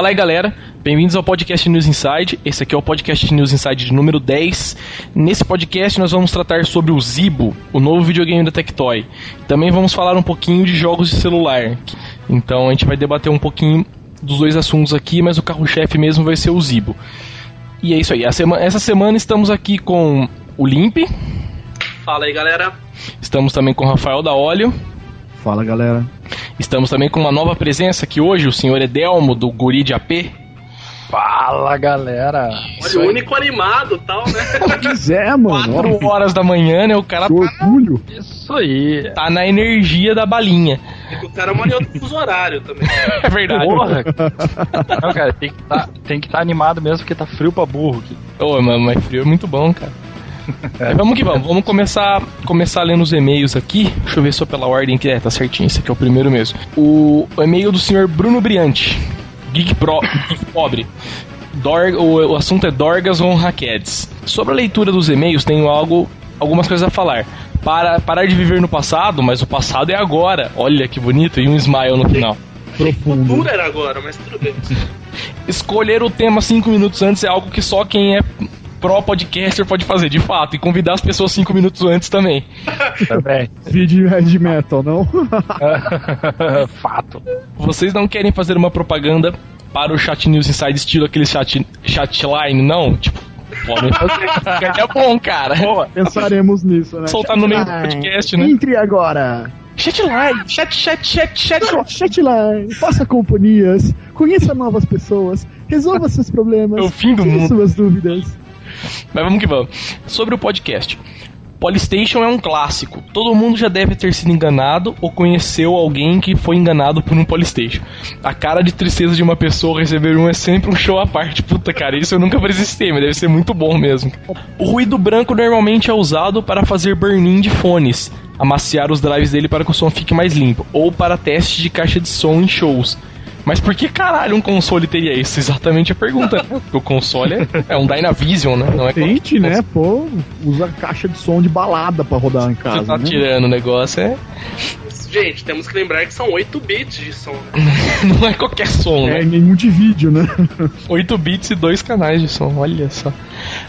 Fala aí, galera. Bem-vindos ao podcast News Inside. Esse aqui é o podcast News Inside de número 10. Nesse podcast nós vamos tratar sobre o Zibo, o novo videogame da Tectoy. Também vamos falar um pouquinho de jogos de celular. Então a gente vai debater um pouquinho dos dois assuntos aqui, mas o carro-chefe mesmo vai ser o Zibo. E é isso aí. Essa semana estamos aqui com o Limp. Fala aí, galera. Estamos também com o Rafael da Óleo. Fala, galera. Estamos também com uma nova presença aqui hoje, o senhor Edelmo, do Guri de AP. Fala, galera. Olha, o único animado e tal, né? Pois é, mano. Quatro horas da manhã, né? O cara Que tá, orgulho. Isso aí. tá na energia da balinha. o cara mora em outro fuso horário também. É verdade. Porra. Não, cara, tem que tá, estar animado mesmo porque tá frio pra burro aqui. Ô, mano, mas frio é muito bom, cara. Mas vamos que vamos. Vamos começar, começar lendo os e-mails aqui. Deixa eu ver só pela ordem que é, tá certinho. Esse aqui é o primeiro mesmo. O, o e-mail do senhor Bruno Briante. Geek, Pro, Geek Pobre. Dor, o, o assunto é Dorgas on Hackeds. Sobre a leitura dos e-mails, tenho algo, algumas coisas a falar. Para, parar de viver no passado, mas o passado é agora. Olha que bonito, e um smile no final. Profundo. Duro era agora, mas tudo bem. Escolher o tema cinco minutos antes é algo que só quem é pró podcaster pode fazer, de fato, e convidar as pessoas cinco minutos antes também. Também. Vídeo heavy metal, não? Fato. Vocês não querem fazer uma propaganda para o Chat News Inside estilo aquele chat, chatline, não? Tipo, podem fazer. É bom, cara. Pensaremos nisso, né? Soltar no meio do podcast, né? Entre agora. Chatline, chat, chat, chat, chat. Chatline, faça companhias, conheça novas pessoas, resolva seus problemas, É o fim do tire mundo. suas dúvidas. Mas vamos que vamos. Sobre o podcast. Polystation é um clássico. Todo mundo já deve ter sido enganado ou conheceu alguém que foi enganado por um Polystation. A cara de tristeza de uma pessoa receber um é sempre um show à parte. Puta, cara, isso eu nunca precisei, mas deve ser muito bom mesmo. O ruído branco normalmente é usado para fazer burn-in de fones, amaciar os drives dele para que o som fique mais limpo, ou para teste de caixa de som em shows. Mas por que caralho um console teria isso? Exatamente a pergunta. né? Porque o console é, é um Dynavision, né? Não é Tente, né? Pô, usa caixa de som de balada pra rodar em Você casa, tá né? tirando o negócio, é. Gente, temos que lembrar que são 8 bits de som. né? Não é qualquer som, É, né? em multivídeo, né? 8 bits e dois canais de som, olha só.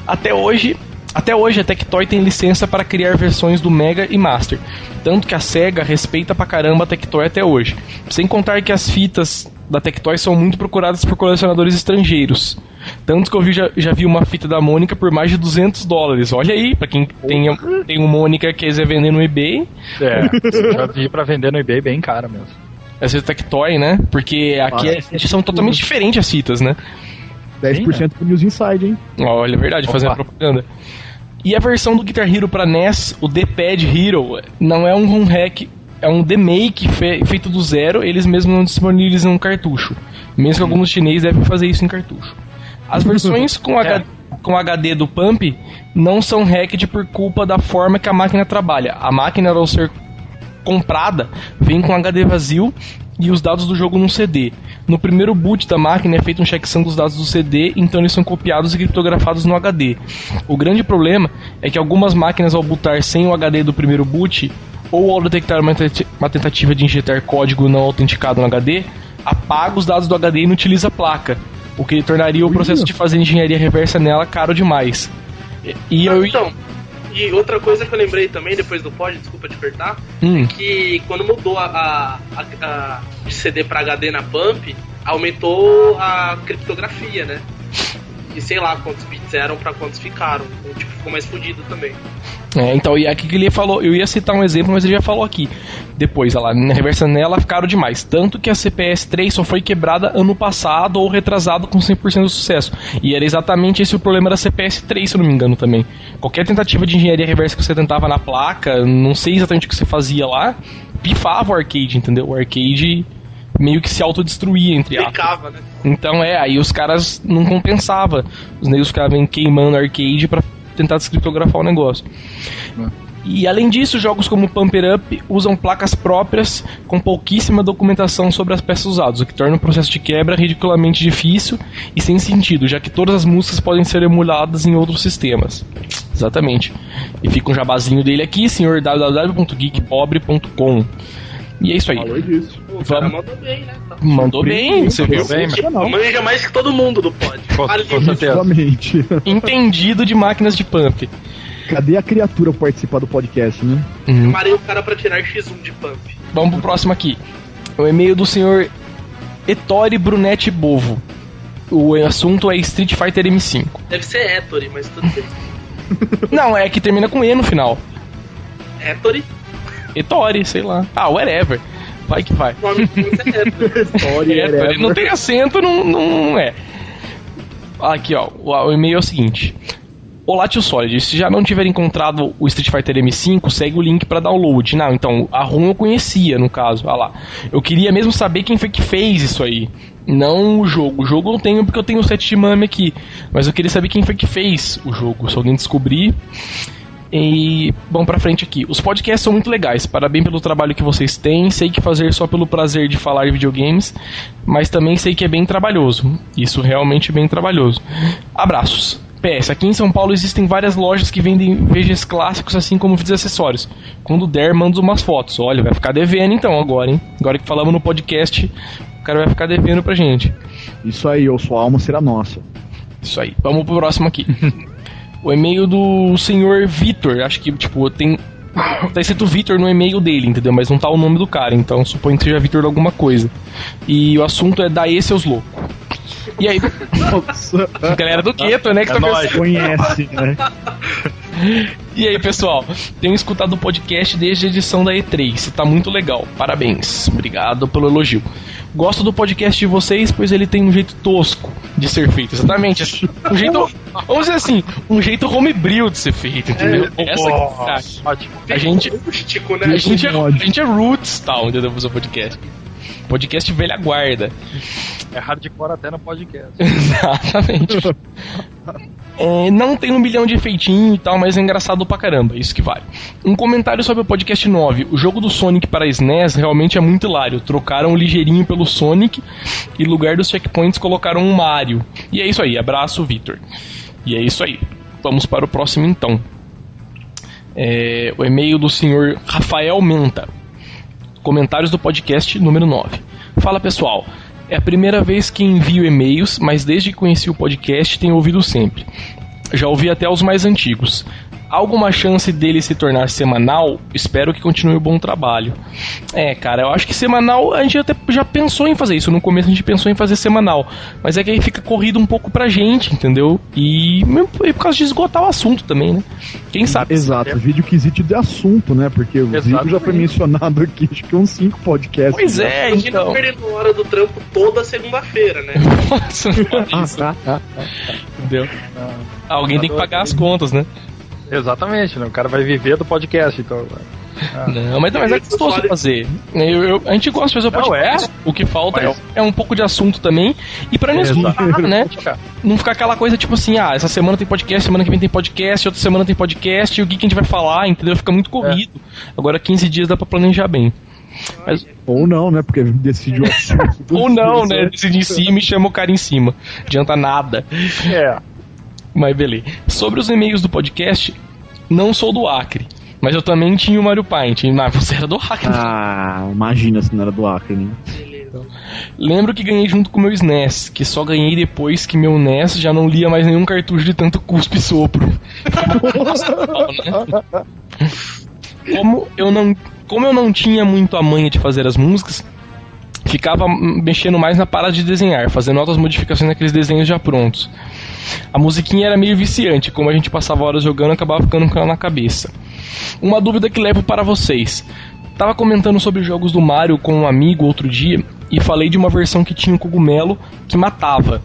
Até hoje. Até hoje a Tectoy tem licença para criar versões do Mega e Master, tanto que a SEGA respeita pra caramba a Tectoy até hoje. Sem contar que as fitas da Tectoy são muito procuradas por colecionadores estrangeiros. Tanto que eu vi, já, já vi uma fita da Mônica por mais de 200 dólares. Olha aí, pra quem tem, tem um Mônica que quiser vender no eBay, É, já vi pra vender no eBay bem caro mesmo. essa é Tectoy, né? Porque aqui Ah, é, são totalmente diferentes as fitas, né? 10% pro News Inside, hein? Olha, é verdade, Opa. fazendo propaganda. E a versão do Guitar Hero pra NES, o D-Pad Hero, não é um home hack, é um demake fe feito do zero, eles mesmos não disponibilizam um cartucho. Mesmo que alguns chineses devem fazer isso em cartucho. As versões com, H com HD do Pump não são hacked por culpa da forma que a máquina trabalha. A máquina, ao ser comprada, vem com HD vazio e os dados do jogo num CD. No primeiro boot da máquina é feito um checksum dos dados do CD, então eles são copiados e criptografados no HD. O grande problema é que algumas máquinas ao bootar sem o HD do primeiro boot, ou ao detectar uma tenta- uma tentativa de injetar código não autenticado no HD, apaga os dados do HD e não utiliza a placa, o que tornaria o processo de fazer engenharia reversa nela caro demais. E- E eu... Então, e outra coisa que eu lembrei também, depois do pod, desculpa te apertar, Hum, que quando mudou a, a, a- a- de CD pra HD na Pump, aumentou a criptografia, né? E sei lá quantos bits eram pra quantos ficaram. Então, tipo, ficou mais fodido também. É, então, e aqui que ele falou, eu ia citar um exemplo, mas ele já falou aqui. Depois, lá, na reversa nela ficaram demais. Tanto que a CPS 3 só foi quebrada ano passado ou retrasado com 100% de sucesso. E era exatamente esse o problema da CPS 3, se eu não me engano também. Qualquer tentativa de engenharia reversa que você tentava na placa, não sei exatamente o que você fazia lá, pifava o arcade, entendeu? O arcade meio que se autodestruía, entre aspas. Né? Então é, aí os caras não compensava. Os negros ficavam queimando arcade pra tentar descriptografar o negócio. E além disso, jogos como Pumper Up usam placas próprias com pouquíssima documentação sobre as peças usadas, o que torna o processo de quebra ridiculamente difícil e sem sentido, já que todas as músicas podem ser emuladas em outros sistemas. Exatamente. E fica um jabazinho dele aqui, senhor www.geekpobre.com. E é isso aí. Falou disso. O cara mandou bem, né? Tá. Mandou bem, você viu? Bem, Sensacional. Manja mais que todo mundo do pod. Com, certeza. Entendido de máquinas de pump. Cadê a criatura participar do podcast, né? Uhum. O cara pra tirar X1 de pump. Vamos pro próximo aqui. O e-mail do senhor Ettore Brunetti Bovo. O assunto é Street Fighter M5. Deve ser Ettore, mas tudo bem. Não, é que termina com E no final. Ettore, Ettore, sei lá. Ah, whatever. Vai que vai. é É, não tem acento, não, não é. Aqui, ó. O, o e-mail é o seguinte. Olá, tio Solid. Se já não tiver encontrado o Street Fighter M5, segue o link para download. Não, então, a ROM eu conhecia, no caso. Olha lá. Eu queria mesmo saber quem foi que fez isso aí. Não o jogo. O jogo eu tenho porque eu tenho o set de mame aqui. Mas eu queria saber quem foi que fez o jogo. Se alguém descobrir. E vamos pra frente aqui. Os podcasts são muito legais. Parabéns pelo trabalho que vocês têm. Sei que fazer só pelo prazer de falar de videogames, mas também sei que é bem trabalhoso. Isso realmente é bem trabalhoso. Abraços. PS, aqui em São Paulo existem várias lojas que vendem VGs clássicos, assim como vídeos acessórios. Quando der, manda umas fotos. Olha, vai ficar devendo então agora, hein? Agora que falamos no podcast, o cara vai ficar devendo pra gente. Isso aí, ou sua alma será nossa. Isso aí. Vamos pro próximo aqui. o e-mail do senhor Vitor. Acho que, tipo, tem. Tá escrito Vitor no e-mail dele, entendeu? Mas não tá o nome do cara, então suponho que seja Vitor de alguma coisa. E o assunto é daí seus loucos. E aí, Nossa, galera do Queto, né? Que É tá nóis. conhece, né? E aí, pessoal, tenho escutado o podcast desde a edição da E3, tá muito legal. Parabéns. Obrigado pelo elogio. Gosto do podcast de vocês, pois ele tem um jeito tosco de ser feito. Exatamente. Um jeito, vamos dizer assim, um jeito homebrew de ser feito, entendeu? Essa que é a verdade. Ótimo. A gente, Rústico, né? a gente, é, a gente é roots, tal, entendeu? Fazer podcast. Podcast velha guarda. É hardcore até no podcast. Exatamente. É, não tem um milhão de efeitinho e tal, mas é engraçado pra caramba, isso que vale. Um comentário sobre o podcast 9. O jogo do Sonic para SNES realmente é muito hilário. Trocaram o ligeirinho pelo Sonic e lugar dos checkpoints colocaram um Mario. E é isso aí, abraço, Victor. E é isso aí. Vamos para o próximo então. É, o e-mail do senhor Rafael Menta. Comentários do podcast número 9. Fala pessoal, é a primeira vez que envio e-mails, mas desde que conheci o podcast tenho ouvido sempre. Já ouvi até os mais antigos. Alguma chance dele se tornar semanal? Espero que continue o bom trabalho. É, cara, eu acho que semanal a gente até já pensou em fazer isso. No começo a gente pensou em fazer semanal. Mas é que aí fica corrido um pouco pra gente, entendeu? E, e por causa de esgotar o assunto também, né? Quem sabe? Exato, vídeo quesito de assunto, né? Porque o Zico já foi mencionado aqui, acho que uns 5 podcasts. Pois é, Imagina então. perdendo hora do trampo toda segunda-feira, né? Nossa, não fala isso, entendeu? Alguém tem que pagar as contas, né? Exatamente, né? O cara vai viver do podcast, então. Não, mas, mas é gostoso fazer. Eu, eu- a gente gosta de fazer o Não, podcast. O que falta Mas- é, é um pouco de assunto também. E pra não né? Não ficar aquela coisa tipo assim, ah, essa semana tem podcast, semana que vem tem podcast, outra semana tem podcast, e o que, que a gente vai falar, entendeu? Fica muito corrido. Agora 15 dias dá pra planejar bem. Mas, Ou não, né? Porque decidiu assunto. ou não, né? Decide em cima e chama o cara em cima. Adianta nada. É. Mas beleza. Sobre os e-mails do podcast, não sou do Acre. Mas eu também tinha o Mario Paint. Mas você era do Acre. Ah, imagina se não era do Acre, né? Beleza. Lembro que ganhei junto com o meu SNES, que só ganhei depois que meu NES já não lia mais nenhum cartucho de tanto cuspe e sopro. como eu não, como eu não tinha muito a manha de fazer as músicas, ficava mexendo mais na parada de desenhar, fazendo outras modificações naqueles desenhos já prontos. A musiquinha era meio viciante, como a gente passava horas jogando, acabava ficando com ela na cabeça. Uma dúvida que levo para vocês. Tava comentando sobre jogos do Mario com um amigo outro dia e falei de uma versão que tinha um cogumelo que matava.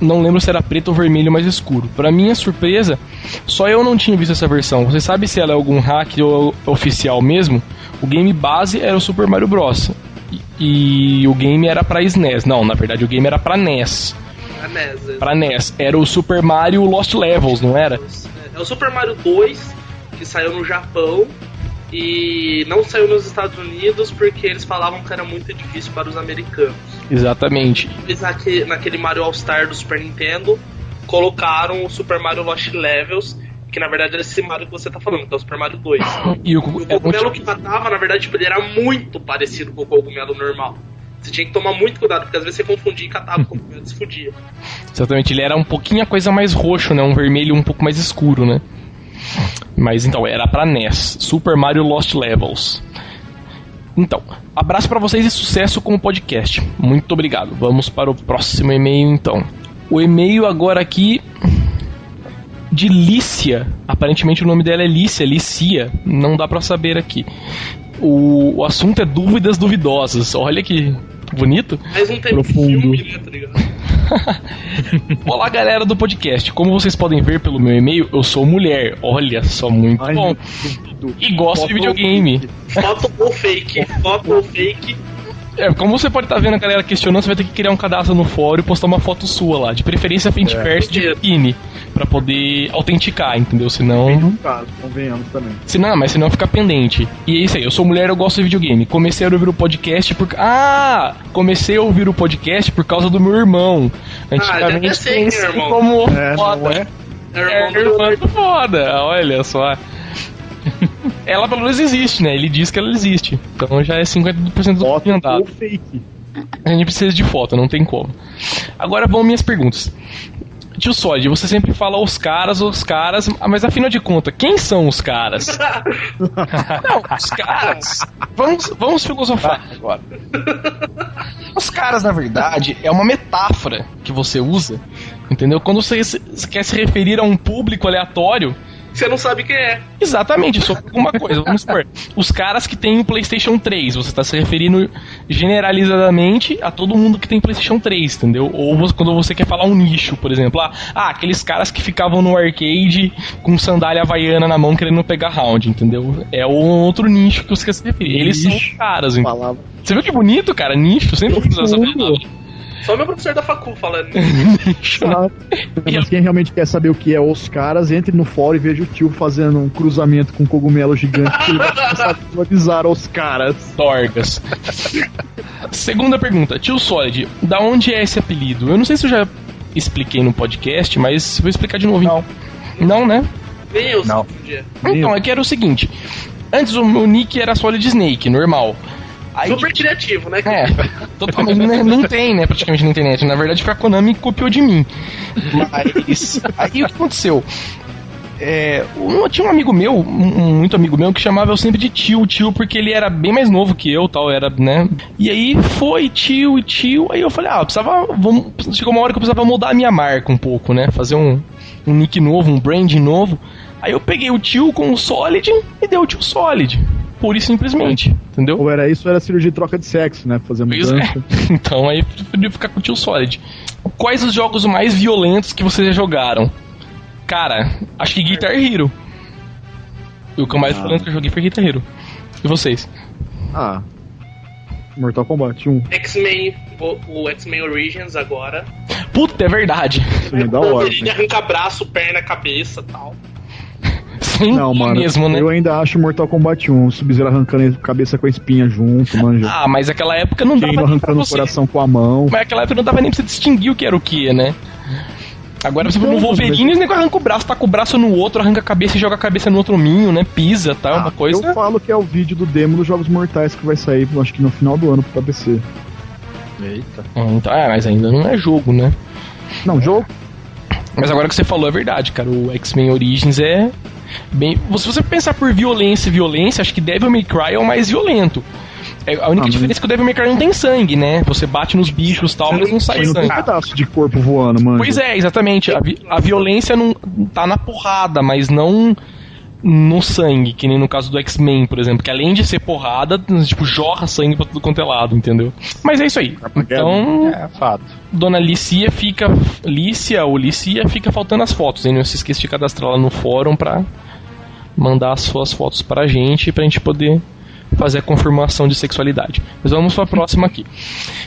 Não lembro se era preto ou vermelho mais escuro. Para minha surpresa, só eu não tinha visto essa versão. Você sabe se ela é algum hack ou oficial mesmo? O game base era o Super Mario Bros. E, e o game era pra SNES. Não, na verdade o game era pra NES. A NES. é. Pra NES. Era o Super Mario Lost Levels, não era? É o Super Mario 2, que saiu no Japão e não saiu nos Estados Unidos porque eles falavam que era muito difícil para os americanos. Exatamente. Eles naque- naquele Mario All-Star do Super Nintendo colocaram o Super Mario Lost Levels, que na verdade era esse Mario que você tá falando, que é o Super Mario 2. E o, O é cogumelo muito- que matava, na verdade, tipo, ele era muito parecido com o cogumelo normal. Você tinha que tomar muito cuidado, porque às vezes você confundia e catava o cogumelo e se fudia. Exatamente, ele era um pouquinho a coisa mais roxo, né? Um vermelho um pouco mais escuro, né? Mas então, era pra NES. Super Mario Lost Levels. Então, abraço pra vocês e sucesso com o podcast. Muito obrigado. Vamos para o próximo e-mail então. O e-mail agora aqui de Lícia. Aparentemente o nome dela é Lícia, Lícia. Não dá pra saber aqui. O, o assunto é dúvidas duvidosas. Olha que bonito. Mas não tem Profundo. filme, né, tá ligado? Olá, galera do podcast. Como vocês podem ver pelo meu e-mail, eu sou mulher. Olha só, muito Ai, bom. E gosto de Foto- videogame. Foto ou fake? Foto ou fake? É, como você pode estar vendo a galera questionando, você vai ter que criar um cadastro no fórum e postar uma foto sua lá. De preferência frente É. verso de biquíni. Pra poder autenticar, entendeu? Senão. No caso, convenhamos também. Senão, mas senão fica pendente. E é isso aí, eu sou mulher, eu gosto de videogame. Comecei a ouvir o podcast por. Ah! Comecei a ouvir o podcast por causa do meu irmão. Antigamente já sei quem é conheci irmão. como É, foda. não é? É É, irmão do irmã do foda, olha só. Ela pelo menos existe, né? Ele diz que ela existe. Então já é 50% do Foto andado. ou fake. A gente precisa de foto, não tem como. Agora vão minhas perguntas. Tio Sod, você sempre fala os caras, os caras, mas afinal de contas, quem são os caras? Não, os caras. Vamos, vamos filosofar agora. Os caras, na verdade, é uma metáfora que você usa, entendeu? Quando você quer se referir a um público aleatório, Você não sabe quem é. Exatamente, sobre alguma coisa. Vamos supor, os caras que têm o PlayStation 3, você está se referindo generalizadamente a todo mundo que tem PlayStation 3, entendeu? Ou você- quando você quer falar um nicho, por exemplo, ah, ah, aqueles caras que ficavam no arcade com sandália havaiana na mão querendo pegar round, entendeu? É um outro nicho que você quer se referir. Eles são Nicho. os caras, entendeu? Palavra. Você viu que bonito, cara? Nicho, sempre usa essa palavra. Só meu professor da facu falando. Mas quem realmente quer saber o que é os caras, entre no fórum e veja o tio fazendo um cruzamento com um cogumelo gigante que ele vai começar a visualizar os caras. Dorgas. Segunda pergunta, tio Solid, da onde é esse apelido? Eu não sei se eu já expliquei no podcast, mas vou explicar de novo. Não. então. Não, né? Eu Não. Então, é que era o seguinte: antes o meu nick era Solid Snake, normal. Aí, Super criativo, né? é, totalmente né, não tem, né, praticamente na internet. Na verdade, foi a Konami que copiou de mim. Mas aí o que aconteceu? É, um- tinha um amigo meu, um, muito amigo meu, que chamava eu sempre de tio, tio, porque ele era bem mais novo que eu, tal, era, né? E aí foi tio e tio, aí eu falei, ah, eu precisava, vamos, chegou uma hora que eu precisava mudar a minha marca um pouco, né? Fazer um, um nick novo, um branding novo. Aí eu peguei o tio com o Solid e deu o tio Solid. Pura e simplesmente, entendeu? Ou era isso ou era cirurgia de troca de sexo, né? Fazer Pois é. mudança. Então aí preferi ficar com o tio Solid. Quais os jogos mais violentos que vocês já jogaram? Cara, acho que Guitar Hero. E o que eu mais Ah. violento que eu joguei foi Guitar Hero. E vocês? Ah. Mortal Kombat 1. X-Men, o, o X-Men Origins agora. Puta, é verdade. Isso é da hora. Ele né? arranca braço, perna, cabeça tal. Sim, Não, mano. mesmo, né? Eu ainda acho Mortal Kombat 1. Sub-Zero arrancando a cabeça com a espinha junto, manja. Ah, mas aquela época não dava nem pra arrancando o coração com a mão. Mas naquela época não dava nem pra você distinguir o que era o que, né? Agora você no Wolverine, mas- o nego arranca o braço, tá com o braço no outro, arranca a cabeça e joga a cabeça no outro minho, né? Pisa, tá? uma Ah, coisa. Eu falo que é o vídeo do demo dos Jogos Mortais que vai sair, acho que no final do ano pra PC. Eita. Ah, então, é, mas ainda não é jogo, né? Não, jogo. Mas agora que você falou é verdade, cara. O X-Men Origins é bem. Se você pensar por violência e violência, acho que Devil May Cry é o mais violento. É, a única Ah, diferença é que o Devil May Cry não tem sangue, né? Você bate nos bichos e tal, mas não sai não tem sangue. pedaço de corpo voando, mano. Pois é, exatamente. A, vi- a violência não tá na porrada, mas não no sangue, que nem no caso do X-Men, por exemplo, que além de ser porrada, tipo, jorra sangue pra tudo quanto é lado, entendeu? Mas é isso aí. Então, É fato. Dona Lícia fica. Lícia ou Lícia fica faltando as fotos, hein? Não se esqueça de cadastrar lá no fórum pra mandar as suas fotos pra gente pra gente poder fazer a confirmação de sexualidade. Mas vamos pra próxima aqui.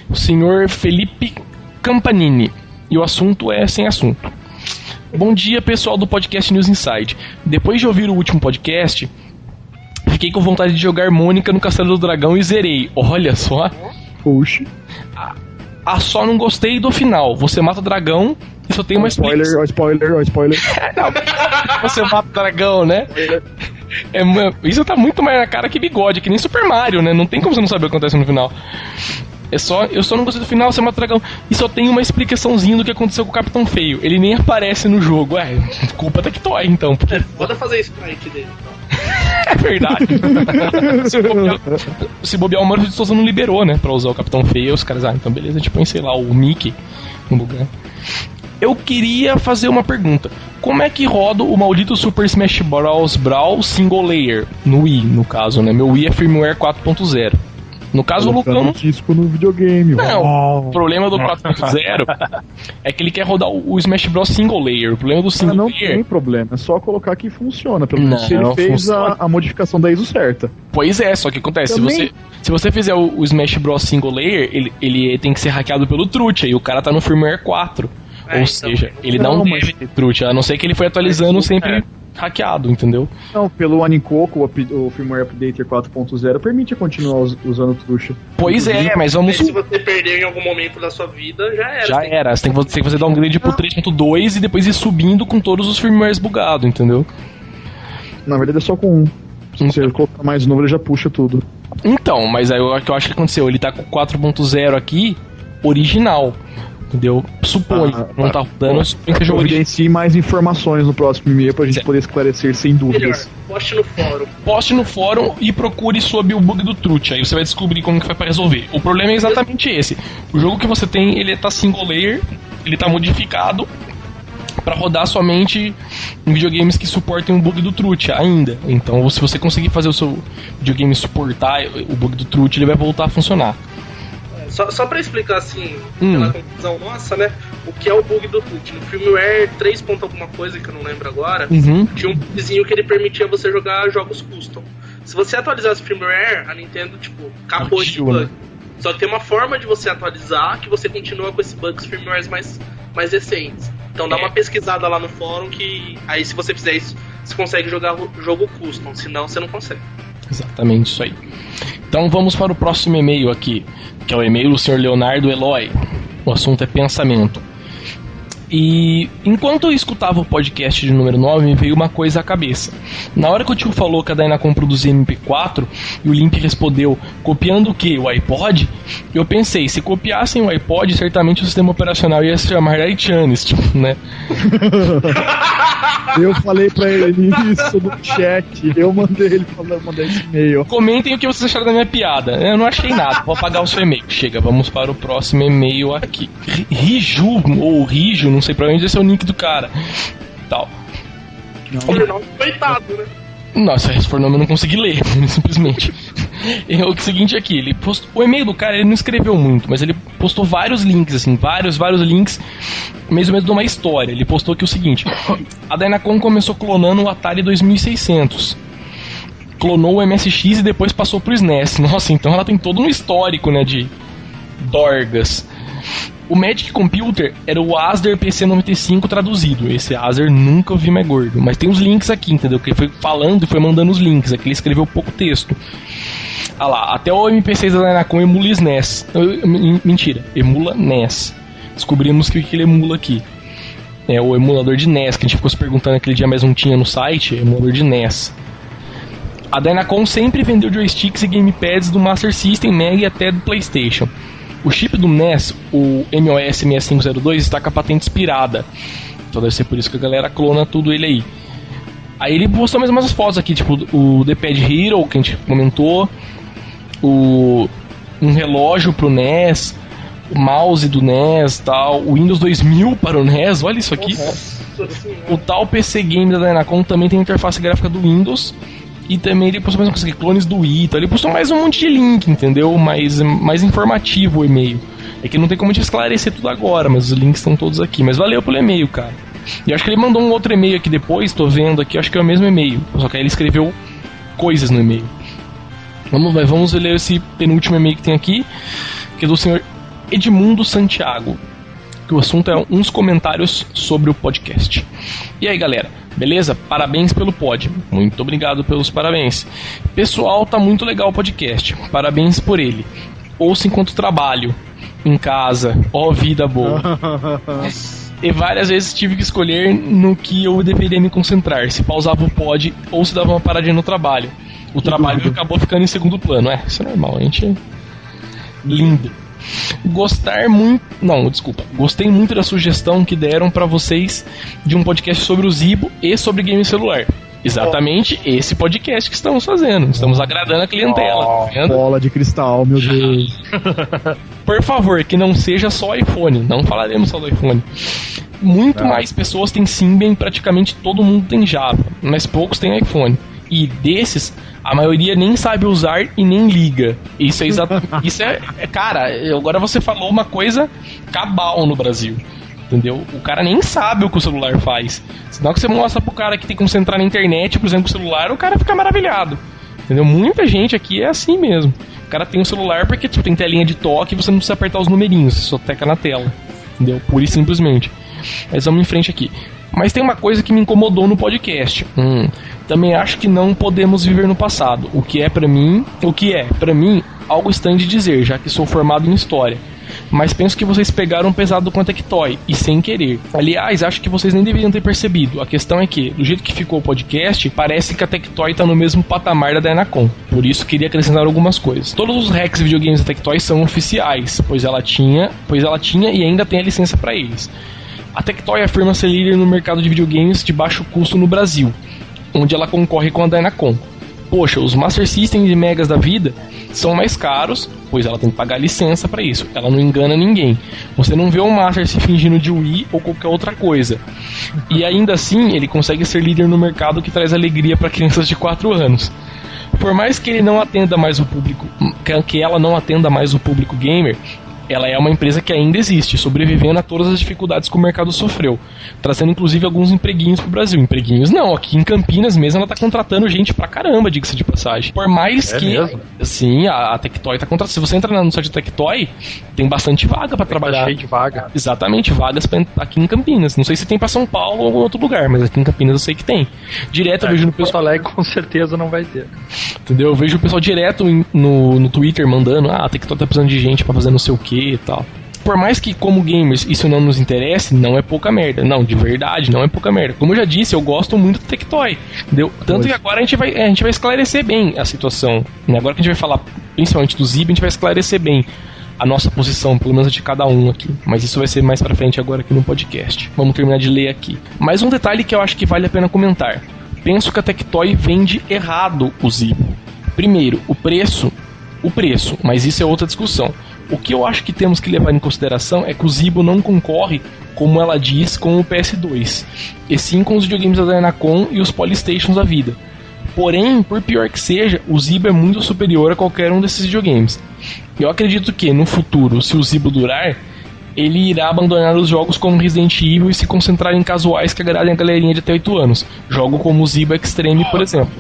O senhor Felipe Campanini. E o assunto é sem assunto. Bom dia, pessoal do podcast News Inside. Depois de ouvir o último podcast, fiquei com vontade de jogar Mônica no Castelo do Dragão e zerei. Olha só. Puxa. Ah, só não gostei do final. Você mata o dragão só tem uma spoiler, spoiler, ó, spoiler. Não, você mata o dragão, né? É, isso tá muito mais na cara que bigode, que nem Super Mario, né? Não tem como você não saber o que acontece no final. É só, eu só não gostei do final, você mata o dragão. E só tem uma explicaçãozinha do que aconteceu com o Capitão Feio. Ele nem aparece no jogo. Ué, culpa da Tectoy, então. Porque... É, foda fazer sprite dele. Então. É verdade. se, bobear, se bobear, o Maurício de Souza não liberou, né? Pra usar o Capitão Feio. Os caras, ah, então beleza, a gente põe, sei lá, o Mickey no lugar. Eu queria fazer uma pergunta. Como é que roda o maldito Super Smash Bros. Brawl Single Layer? No Wii, no caso, né? Meu Wii é firmware 4.0. No caso, o Lucão. disco no videogame. Não, Uau. o problema do 4.0 é que ele quer rodar o Smash Bros. Single Layer. O problema do Ah, single não layer. tem problema, é só colocar que funciona. Pelo menos Não, se ele fez a, a modificação da ISO certa. Pois é, só que acontece, se Também- você, se você fizer o, o Smash Bros. Single Layer, ele, ele tem que ser hackeado pelo Truth, aí o cara tá no firmware 4. É, Ou então, seja, ele não, não, mas- deve ter Truth, a não ser que ele foi atualizando Mas, sempre é. hackeado, entendeu? Não, pelo Anicoco, o, o firmware updater 4.0 permite continuar us- usando o trucha. Pois é, mas Mas vamos. se você perder em algum momento da sua vida, já era. Já era, você tem que, você tem que fazer downgrade pro 3.2 e depois ir subindo com todos os firmwares bugados, entendeu? Na verdade é só com um. Se você Então. colocar mais novo, ele já puxa tudo. Então, mas aí o que eu acho que aconteceu, ele tá com 4.0 aqui, original. Entendeu? Supõe, Ah, não tá rodando, supõe que. Providencie mais informações no próximo e-mail pra gente Certo. poder esclarecer sem Melhor, dúvidas. poste no fórum. Poste no fórum e procure sobre o bug do Truth, aí você vai descobrir como que foi pra resolver. O problema é exatamente esse. O jogo que você tem, ele tá single layer, ele tá modificado pra rodar somente em videogames que suportem o bug do Truth ainda. Então, se você conseguir fazer o seu videogame suportar o bug do Truth, ele vai voltar a funcionar. Só, só pra explicar assim, Hum. pela conclusão nossa, né? O que é o bug do Tut? No firmware 3. ponto alguma coisa que eu não lembro agora, Uhum. tinha um bugzinho que ele permitia você jogar jogos custom. Se você atualizasse o firmware, a Nintendo, tipo, acabou esse Arquivo, bug. né? Só que tem uma forma de você atualizar que você continua com esses bugs firmwares mais, mais recentes. Então dá É. uma pesquisada lá no fórum que aí se você fizer isso, você consegue jogar o jogo custom, senão você não consegue. Exatamente isso aí. Então vamos para o próximo e-mail aqui, que é o e-mail do Sr. Leonardo Eloy. O assunto é pensamento. E enquanto eu escutava o podcast de número 9, me veio uma coisa à cabeça. Na hora que o tio falou que a Dynacom produzia MP4 e o Limp respondeu copiando o que? O iPod? Eu pensei, se copiassem o iPod, certamente o sistema operacional ia se chamar iTunes, né? Eu falei pra ele isso no chat. Eu mandei ele falar, mandar esse e-mail. Comentem o que vocês acharam da minha piada. Eu não achei nada, vou apagar o seu e-mail. Chega, vamos para o próximo e-mail aqui. Ri- Riju, ou Rijo, não sei pra onde esse é o nick do cara. Tal. Sobrenome coitado, né? Nossa, esse for nome eu não consegui ler, simplesmente. É o seguinte aqui, ele postou, o e-mail do cara ele não escreveu muito, mas ele postou vários links, assim, vários, vários links, mais ou menos de uma história. Ele postou aqui o seguinte: a Dynacon começou clonando o Atari 2600. Clonou o MSX e depois passou pro SNES. Nossa, então ela tem todo um histórico, né, de dorgas. O Magic Computer era o Acer PC95 traduzido. Esse Acer nunca eu vi mais gordo. Mas tem os links aqui, entendeu? Que ele foi falando e foi mandando os links. Aqui ele escreveu pouco texto. Ah lá, até o MP6 da Dynacon emula SNES. Mentira, emula NES. Descobrimos que ele emula aqui. É o emulador de NES, que a gente ficou se perguntando aquele dia, mas não tinha no site. É emulador de NES. A Dynacon sempre vendeu joysticks e gamepads do Master System, Mega e até do PlayStation. O chip do NES, o MOS 6502, está com a patente expirada. Então deve ser por isso que a galera clona tudo ele aí. Aí ele postou mais umas fotos aqui, tipo o The Pad Hero, que a gente comentou, o um relógio pro NES, o mouse do NES tal, o Windows 2000 para o NES, olha isso aqui. Nossa. O tal PC Game da Dynacon também tem interface gráfica do Windows. E também ele postou mais coisa clones do. Então ele postou mais um monte de link, entendeu? Mais, mais informativo o e-mail. É que não tem como te esclarecer tudo agora, mas os links estão todos aqui. Mas valeu pelo e-mail, cara. E acho que ele mandou um outro e-mail aqui depois, tô vendo aqui, acho que é o mesmo e-mail. Só que aí ele escreveu coisas no e-mail. Vamos, vai, vamos ler esse penúltimo e-mail que tem aqui, que é do senhor Edmundo Santiago. Que o assunto é uns comentários sobre o podcast. E aí, galera, beleza? Parabéns pelo pod. Muito obrigado pelos parabéns. Pessoal, tá muito legal o podcast. Parabéns por ele. Ouça enquanto trabalho, em casa, ó vida boa. E várias vezes tive que escolher no que eu deveria me concentrar, se pausava o pod ou se dava uma paradinha no trabalho. O trabalho acabou ficando em segundo plano, é, isso é normal, a gente é lindo. Gostar muito. Não, desculpa. Gostei muito da sugestão que deram pra vocês de um podcast sobre o Zibo e sobre game celular. Exatamente esse podcast que estamos fazendo. Estamos agradando a clientela, tá vendo? Bola de cristal, meu Deus. Por favor, que não seja só iPhone. Não falaremos só do iPhone. Muito Não. mais pessoas têm Symbian, praticamente todo mundo tem Java, mas poucos têm iPhone. E desses, a maioria nem sabe usar e nem liga. Isso é exato. Isso é, é- cara, agora você falou uma coisa cabal no Brasil. Entendeu? O cara nem sabe o que o celular faz. Senão que você mostra pro cara que tem que concentrar na internet, por exemplo, o celular, o cara fica maravilhado. Entendeu? Muita gente aqui é assim mesmo. O cara tem um celular porque tipo, tem telinha de toque e você não precisa apertar os numerinhos, você só teca na tela. Entendeu? Pura e simplesmente. Mas vamos em frente aqui. Mas tem uma coisa que me incomodou no podcast. Hum, também acho que não podemos viver no passado. O que é pra mim, o que é pra mim algo estranho de dizer, já que sou formado em história. Mas penso que vocês pegaram pesado com a Tectoy e sem querer. Aliás, acho que vocês nem deveriam ter percebido. A questão é que, do jeito que ficou o podcast, parece que a Tectoy tá no mesmo patamar da Dynacon. Por isso queria acrescentar algumas coisas. Todos os hacks videogames da Tectoy são oficiais, pois ela tinha, pois ela tinha e ainda tem a licença para eles. A Tectoy afirma ser líder no mercado de videogames de baixo custo no Brasil, onde ela concorre com a Dynacon. Poxa, os Master System e Megas da vida são mais caros, pois ela tem que pagar licença para isso. Ela não engana ninguém. Você não vê o Master se fingindo de Wii ou qualquer outra coisa. E ainda assim, ele consegue ser líder no mercado que traz alegria para crianças de 4 anos. Por mais que ele não atenda mais o público, que ela não atenda mais o público gamer, ela é uma empresa que ainda existe, sobrevivendo a todas as dificuldades que o mercado sofreu, trazendo inclusive alguns empreguinhos pro Brasil. Empreguinhos não, aqui em Campinas mesmo ela tá contratando gente pra caramba, diga-se de passagem. Por mais É que. mesmo? Sim, a, a Tectoy tá contratando. Se você entrar no site da Tectoy, tem bastante vaga Tá trabalhar. cheio de vaga. Exatamente, vagas pra, aqui em Campinas. Não sei se tem pra São Paulo ou algum outro lugar, mas aqui em Campinas eu sei que tem. Direto eu vejo no Porto pessoal. Alegre com certeza não vai ter. Entendeu? Eu vejo o pessoal direto no, no Twitter mandando, ah, a Tectoy tá precisando de gente pra fazer não sei o e tal. Por mais que, como gamers, isso não nos interesse, não é pouca merda. Não, de verdade, não é pouca merda. Como eu já disse, eu gosto muito do Tectoy. Entendeu? Tanto que agora a gente, vai, a gente vai esclarecer bem a situação. né? Agora que a gente vai falar principalmente do Zib, a gente vai esclarecer bem a nossa posição, pelo menos de cada um aqui. Mas isso vai ser mais pra frente agora aqui no podcast. Vamos terminar de ler aqui. Mais um detalhe que eu acho que vale a pena comentar. Penso que a Tectoy vende errado o Zibo. Primeiro, o preço. O preço, mas isso é outra discussão. O que eu acho que temos que levar em consideração é que o Zibo não concorre, como ela diz, com o PS2, e sim com os videogames da Dynacon e os Polystations da vida. Porém, por pior que seja, o Zibo é muito superior a qualquer um desses videogames. Eu acredito que, no futuro, se o Zibo durar, ele irá abandonar os jogos como Resident Evil e se concentrar em casuais que agradem a galerinha de até 8 anos. Jogo como o Zibo Extreme, por exemplo.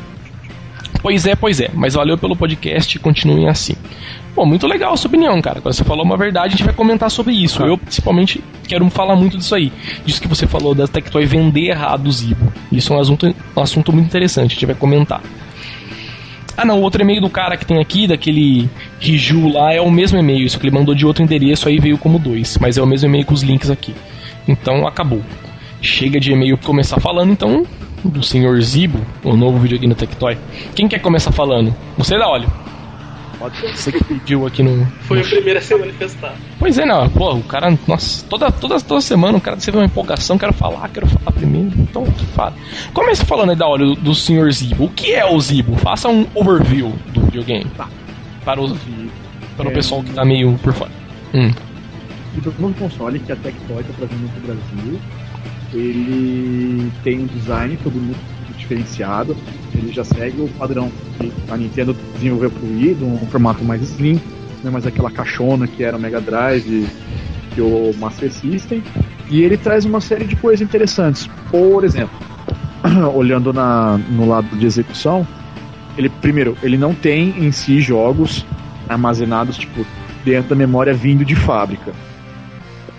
Pois é, pois é, mas valeu pelo podcast e continuem assim. Pô, muito legal a sua opinião, cara. Quando você falou uma verdade, a gente vai comentar sobre isso. Eu, principalmente, quero falar muito disso aí. Disso que você falou da Tectoy vender errado o Zibo. Isso é um assunto, um assunto muito interessante, a gente vai comentar. Ah não, o outro e-mail do cara que tem aqui, daquele Riju lá, é o mesmo e-mail, só que ele mandou de outro endereço, aí veio como dois. Mas é o mesmo e-mail com os links aqui. Então acabou. Chega de e-mail começar falando, então, do Sr. Zibo, o novo videogame da Tectoy. Quem quer começar falando? Você dá óleo. Pode ser. Você que pediu aqui no. Foi o primeiro a se manifestar. Pois é, não. Pô, o cara. Nossa, toda, toda, toda semana o cara vê uma empolgação, quero falar, quero falar primeiro. Então, fala. Começa falando aí da óleo do, do Sr. Zibo. O que é o Zibo? Faça um overview do videogame. Tá. Para, os, para o É. pessoal que tá meio por fora. Hum. Então, o novo console que a Tectoy está trazendo para o Brasil, ele tem um design todo muito diferenciado. Ele já segue o padrão que a Nintendo desenvolveu para o Wii, um formato mais slim, não é mais aquela caixona que era o Mega Drive que o Master System. E ele traz uma série de coisas interessantes. Por exemplo, olhando na, no lado de execução, ele primeiro, ele não tem em si jogos armazenados tipo dentro da memória vindo de fábrica.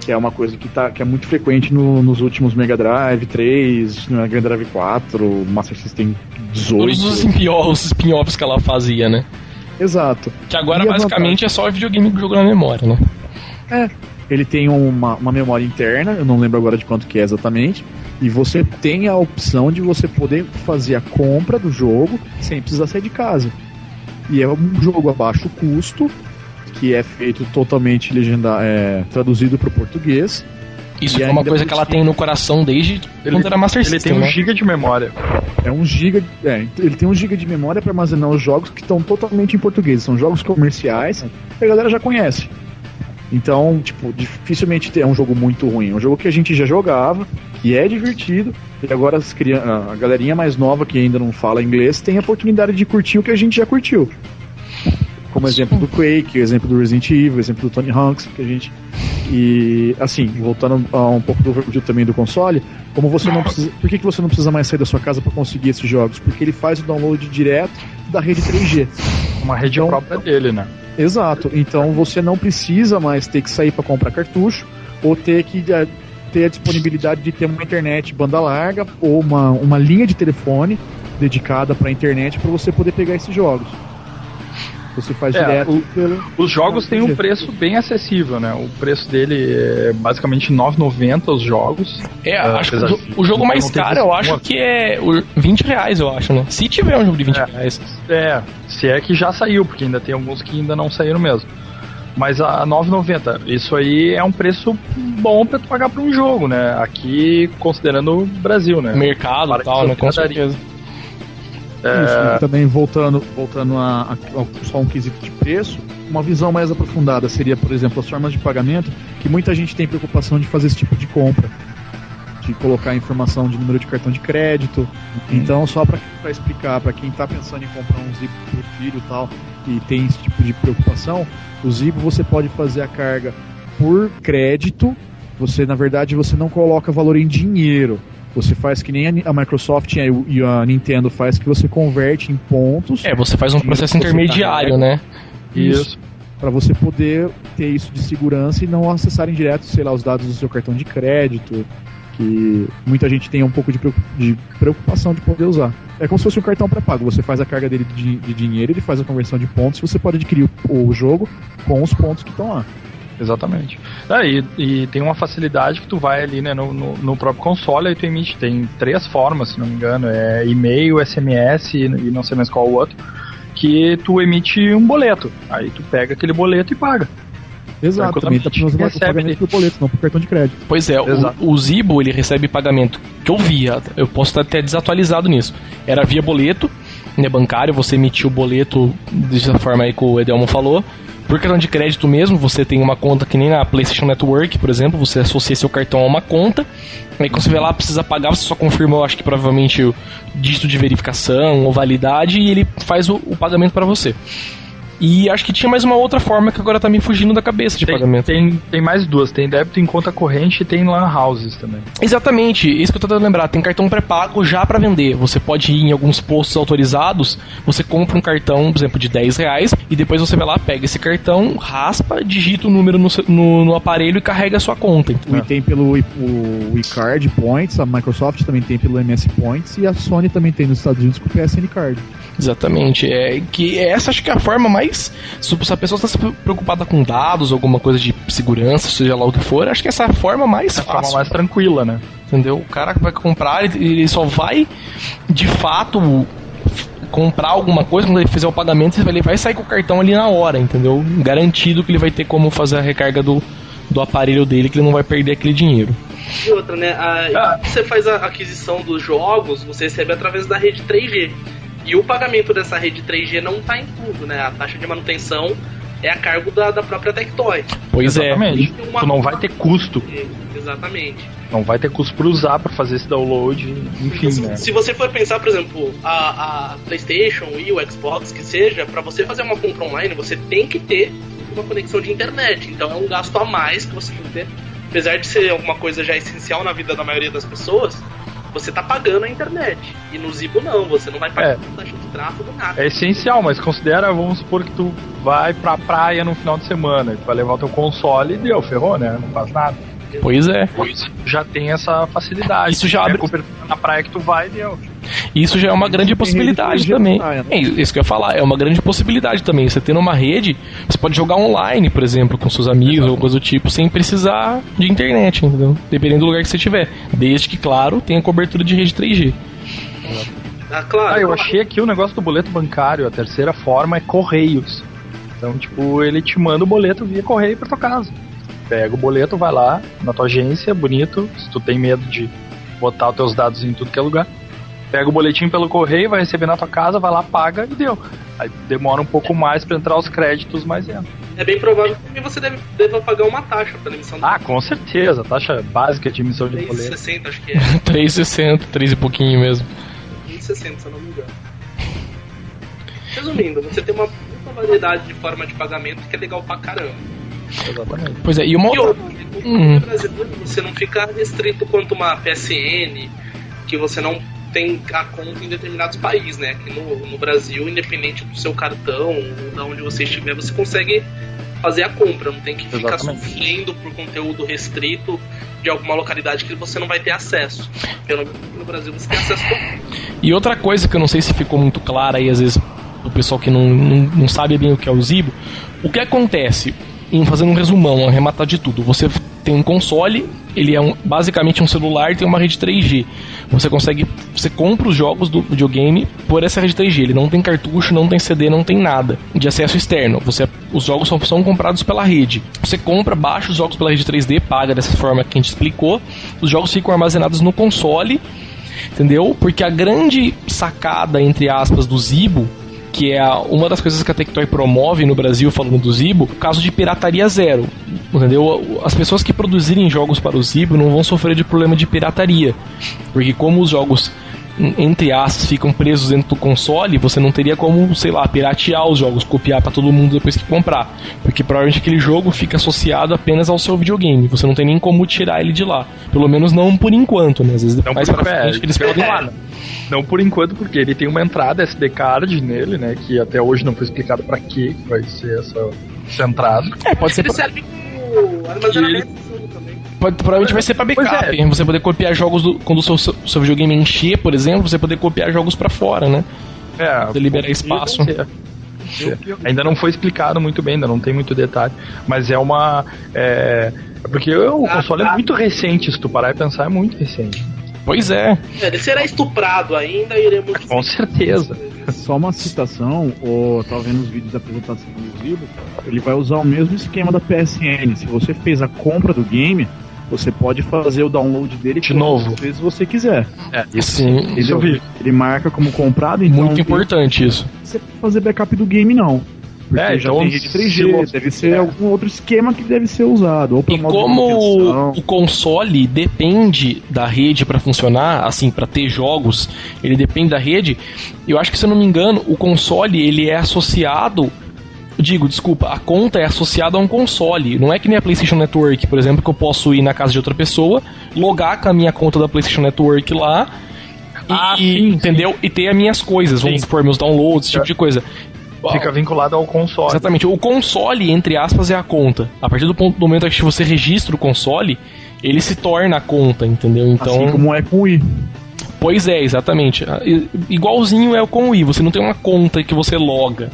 Que é uma coisa que, tá, que é muito frequente no- nos últimos Mega Drive 3, no Mega Drive 4, Master System 18. Todos os spin-offs que ela fazia, né? Exato. Que agora E a basicamente é só o videogame que jogou na memória, né? Ele tem uma, uma memória interna, eu não lembro agora de quanto que é exatamente. E você tem a opção de você poder fazer a compra do jogo sem precisar sair de casa. E é um jogo a baixo custo que é feito totalmente legenda, é, traduzido para o português. Isso E é uma coisa que ela tem no coração desde quando era Master Ele System, tem um né? giga de memória. É um giga, é, ele tem um giga de memória para armazenar os jogos que estão totalmente em português. São jogos comerciais que a galera já conhece. Então, tipo, dificilmente é um jogo muito ruim. É um jogo que a gente já jogava, que é divertido, e agora as crian- a galerinha mais nova que ainda não fala inglês tem a oportunidade de curtir o que a gente já curtiu. Como exemplo do Quake, exemplo do Resident Evil, exemplo do Tony Hawk's, que a gente. E assim, voltando a um pouco do overview também do console, como você não precisa. Por que, que você não precisa mais sair da sua casa para conseguir esses jogos? Porque ele faz o download direto da rede 3G. Uma rede Então- própria dele, né? Exato. Então você não precisa mais ter que sair para comprar cartucho ou ter que eh, ter a disponibilidade de ter uma internet banda larga ou uma, uma linha de telefone dedicada para internet para você poder pegar esses jogos. Você faz É, direto o- pelo. Os jogos têm um preço bem acessível, né? O preço dele é basicamente R$ 9,90 os jogos. É, Ah, acho que o, o jogo mais caro, eu acho que é o 20 reais, eu acho, né? Se tiver um jogo de 20 É. reais. É, se é que já saiu, porque ainda tem alguns que ainda não saíram mesmo. Mas a 9,90, isso aí é um preço bom pra tu pagar pra um jogo, né? Aqui, considerando o Brasil, né? Mercado Para e tal, né? Com certeza. Isso, e também voltando, voltando a, a- só um quesito de preço, uma visão mais aprofundada seria, por exemplo, as formas de pagamento, que muita gente tem preocupação de fazer esse tipo de compra. De colocar informação de número de cartão de crédito. Então, só para explicar para quem está pensando em comprar um Zibo pro filho e tal, e tem esse tipo de preocupação, o Zibo você pode fazer a carga por crédito. Você, na verdade, você não coloca valor em dinheiro. Você faz que nem a Microsoft e a- Nintendo faz, que você converte em pontos É, você faz um processo você intermediário, né? Isso. Para você poder ter isso de segurança e não acessarem direto, sei lá, os dados do seu cartão de crédito, que muita gente tem um pouco de preocup- de preocupação de poder usar. É como se fosse um cartão pré-pago. Você faz a carga dele de, dinheiro, ele faz a conversão de pontos, você pode adquirir o, o jogo com os pontos que estão lá. Exatamente. Ah, e, e tem uma facilidade que tu vai ali né, no, no, no próprio console e tu emite. Tem três formas, se não me engano. É e-mail, SMS e, e não sei mais qual o outro. Que tu emite um boleto. Aí tu pega aquele boleto e paga. Exato, também o Recebe pagamento por boleto, não por cartão de crédito. Pois é, o, Exato. o Zibo ele recebe pagamento que eu via, eu posso estar até desatualizado nisso. Era via boleto, né, bancário, você emitiu o boleto dessa forma aí que o Edelmo falou. Por cartão de crédito mesmo, você tem uma conta que nem na PlayStation Network, por exemplo, você associa seu cartão a uma conta. Aí quando você vê lá, precisa pagar, você só confirma, eu acho que provavelmente o dígito de verificação ou validade e ele faz o, o pagamento para você. E acho que tinha mais uma outra forma que agora tá me fugindo da cabeça de Tem, pagamento. tem, tem mais duas. Tem débito em conta corrente e tem lan houses também. Exatamente, isso que eu tô tentando lembrar. Tem cartão pré-pago já para vender. Você pode ir em alguns postos autorizados, você compra um cartão, por exemplo, de 10 reais, e depois você vai lá, pega esse cartão, raspa, digita o número no, no, no aparelho e carrega a sua conta. O I tem pelo o iCard Points, a Microsoft também tem pelo MS Points e a Sony também tem nos Estados Unidos com o PSN Card. Exatamente. É que essa acho que é a forma mais. Se se a pessoa está preocupada com dados, alguma coisa de segurança, seja lá o que for, acho que essa é a forma mais É a forma fácil. mais tranquila, né? Entendeu? O cara que vai comprar, ele, ele só vai de fato comprar alguma coisa quando ele fizer o pagamento, ele vai sair com o cartão ali na hora, entendeu? Garantido que ele vai ter como fazer a recarga do, do aparelho dele, que ele não vai perder aquele dinheiro. E outra, né? A, Ah. Você faz a aquisição dos jogos, você recebe através da rede 3G. E o pagamento dessa rede 3G não tá incluso, né? A taxa de manutenção é a cargo da, da própria Tectoy. Pois Exatamente. Tem uma- Tu não vai ter custo. Exatamente. Não vai ter custo pra usar, pra fazer esse download, enfim, se, né? se você for pensar, por exemplo, a, a PlayStation e o Xbox, que seja, para você fazer uma compra online, você tem que ter uma conexão de internet. Então é um gasto a mais que você tem que ter. Apesar de ser alguma coisa já essencial na vida da maioria das pessoas, você tá pagando a internet. E no Zibo não, você não vai pagar É. taxa de tráfego, nada. É essencial, mas considera, vamos supor que tu vai pra praia no final de semana, tu vai levar o teu console e deu, ferrou, né? Não faz nada. Pois é. Já tem essa facilidade. Isso já É abre- na praia que tu vai, deu. Isso já é uma grande possibilidade rede 3G também. né? É isso que eu ia falar, é uma grande possibilidade também. Você tendo uma rede, você pode jogar online, por exemplo, com seus amigos ou coisa do tipo, sem precisar de internet, entendeu? Dependendo do lugar que você tiver. Desde que, claro, tenha cobertura de rede 3G. Ah, claro. Ah, eu achei aqui o negócio do boleto bancário, a terceira forma é Correios. Então, tipo, ele te manda o boleto via correio pra tua casa. Pega o boleto, vai lá na tua agência, bonito. Se tu tem medo de botar os teus dados em tudo que é lugar, pega o boletim pelo correio, vai receber na tua casa, vai lá, paga e deu. Aí demora um pouco mais para entrar os créditos, mas entra. É bem provável que você deve, deva pagar uma taxa pela emissão do Ah, com certeza, taxa básica de emissão de boleto. 3,60 acho que é. 3,60, 3 e pouquinho mesmo. 3,60 se eu não me engano. Resumindo, você tem uma muita variedade de forma de pagamento que é legal pra caramba. Exatamente. Pois é, e uma E outra. Hum. você não fica restrito quanto uma PSN, que você não tem a conta em determinados países, né? Aqui no, no Brasil, independente do seu cartão, ou de onde você estiver, você consegue fazer a compra, não tem que ficar Exatamente. sofrendo por conteúdo restrito de alguma localidade que você não vai ter acesso. Pelo no Brasil você tem acesso E outra coisa que eu não sei se ficou muito clara aí, às vezes, o pessoal que não, não, não sabe bem o que é o Zibo, o que acontece, em fazendo um resumão, arrematar de tudo, você tem um console, ele é um, basicamente um celular tem uma rede 3G. Você consegue, você compra os jogos do videogame por essa rede 3G. Ele não tem cartucho, não tem CD, não tem nada de acesso externo. Você, os jogos só são comprados pela rede. Você compra, baixa os jogos pela rede 3D, paga dessa forma que a gente explicou. Os jogos ficam armazenados no console entendeu? Porque a grande sacada, entre aspas, do Zibo, que é uma das coisas que a Tectoy promove no Brasil, falando do Zibo, o caso de pirataria zero, entendeu? As pessoas que produzirem jogos para o Zibo não vão sofrer de problema de pirataria, porque como os jogos entre aspas, ficam presos dentro do console, você não teria como, sei lá, piratear os jogos, copiar para todo mundo depois que comprar. Porque provavelmente aquele jogo fica associado apenas ao seu videogame. Você não tem nem como tirar ele de lá. Pelo menos não por enquanto, né? Às vezes Não mais por pra frente é, eles é, podem é. lá. Não por enquanto, porque ele tem uma entrada SD card nele, né? Que até hoje não foi explicado pra que vai ser essa, essa entrada. É, pode ser Ele pra, serve como armazenamento provavelmente vai ser pra backup. é. Você poder copiar jogos do, quando o seu, seu videogame encher, por exemplo, você poder copiar jogos pra fora, né? É, Você liberar espaço. Ainda não foi explicado muito bem, ainda não tem muito detalhe. Mas é uma. É, é porque o Ah, console tá. é muito recente, se tu parar e pensar, é muito recente. Pois é. É, Ele será estuprado ainda, iremos. Com certeza. Só uma citação, ou tava vendo os vídeos da apresentação do Zibo, ele vai usar o mesmo esquema da PSN. Se você fez a compra do game, você pode fazer o download dele De novo. vezes você quiser. É, isso, Sim, isso eu vi. Ele marca como comprado, então muito importante isso. não precisa fazer backup do game não. Porque É, já então, tem rede se 3G, você- deve ser algum outro esquema que deve ser usado. Ou E como o console depende da rede pra funcionar, assim, pra ter jogos, ele depende da rede. Eu acho que se eu não me engano, o console ele é associado Digo, desculpa, a conta é associada a um console. Não é que nem a PlayStation Network, por exemplo, que eu posso ir na casa de outra pessoa, logar com a minha conta da PlayStation Network lá, e, Ah, sim, entendeu? E ter as minhas coisas, vamos Sim. supor, meus downloads, esse tipo de coisa. Fica vinculado ao console. Exatamente. O console, entre aspas, é a conta. A partir do ponto do momento que você registra o console, ele se torna a conta, entendeu? Então, Assim como é com o Wii. pois é, exatamente. Ah, i- Igualzinho é o com o Wii, você não tem uma conta que você loga.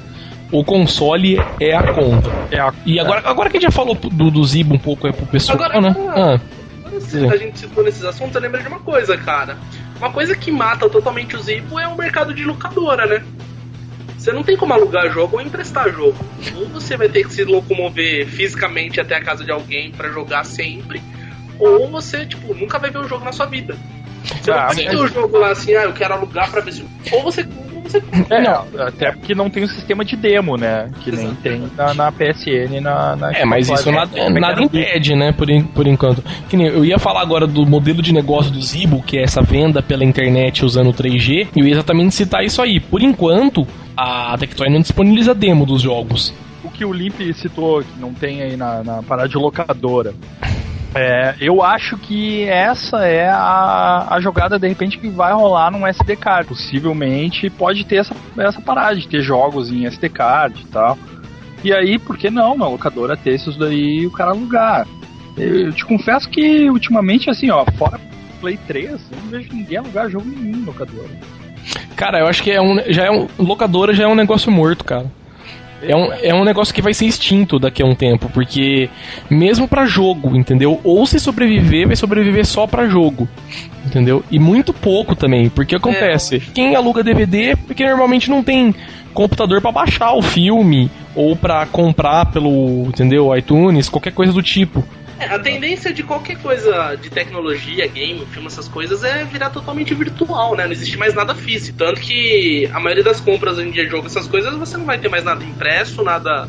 O console é a conta. É a- E agora, agora que a gente já falou do, do Zibo um pouco é pro pessoal, Agora- né? Ah, Agora, se a gente citou nesses assuntos, eu lembro de uma coisa, cara. Uma coisa que mata totalmente o Zipo é o mercado de locadora, né? Você não tem como alugar jogo ou emprestar jogo. Ou você vai ter que se locomover fisicamente até a casa de alguém pra jogar sempre, ou você, tipo, nunca vai ver o jogo na sua vida. Você Ah, não tem mas- o jogo lá assim, ah, eu quero alugar pra ver se. Ou você É, Não. até porque não tem o sistema de demo, né? Que nem Exato. tem na, na PSN na, na É, mas isso nada, É, nada impede, né, por, por enquanto. Que nem, eu ia falar agora do modelo de negócio do Zibo, que é essa venda pela internet usando o 3G, e eu ia exatamente citar isso aí. Por enquanto, a Tectoy não disponibiliza demo dos jogos. O que o Limp citou, que não tem aí na, na parada de locadora. É, eu acho que essa é a, a jogada, de repente, que vai rolar num SD card. Possivelmente pode ter essa, essa parada de ter jogos em SD card e tal. E aí, por que não na locadora ter esses daí e o cara alugar? Eu, eu te confesso que ultimamente, assim, ó, fora Play 3, eu não vejo ninguém alugar jogo nenhum em locadora. Cara, eu acho que é um, já é um. Locadora já é um negócio morto, cara. É um, é um negócio que vai ser extinto daqui a um tempo, porque mesmo para jogo, entendeu? Ou se sobreviver, vai sobreviver só para jogo, entendeu? E muito pouco também, porque acontece, é. quem aluga DVD, porque normalmente não tem computador para baixar o filme ou para comprar pelo, entendeu, iTunes, qualquer coisa do tipo. É, a tendência de qualquer coisa de tecnologia, game, filme, essas coisas é virar totalmente virtual, né? Não existe mais nada físico. Tanto que a maioria das compras hoje em dia de jogo, essas coisas, você não vai ter mais nada impresso, nada.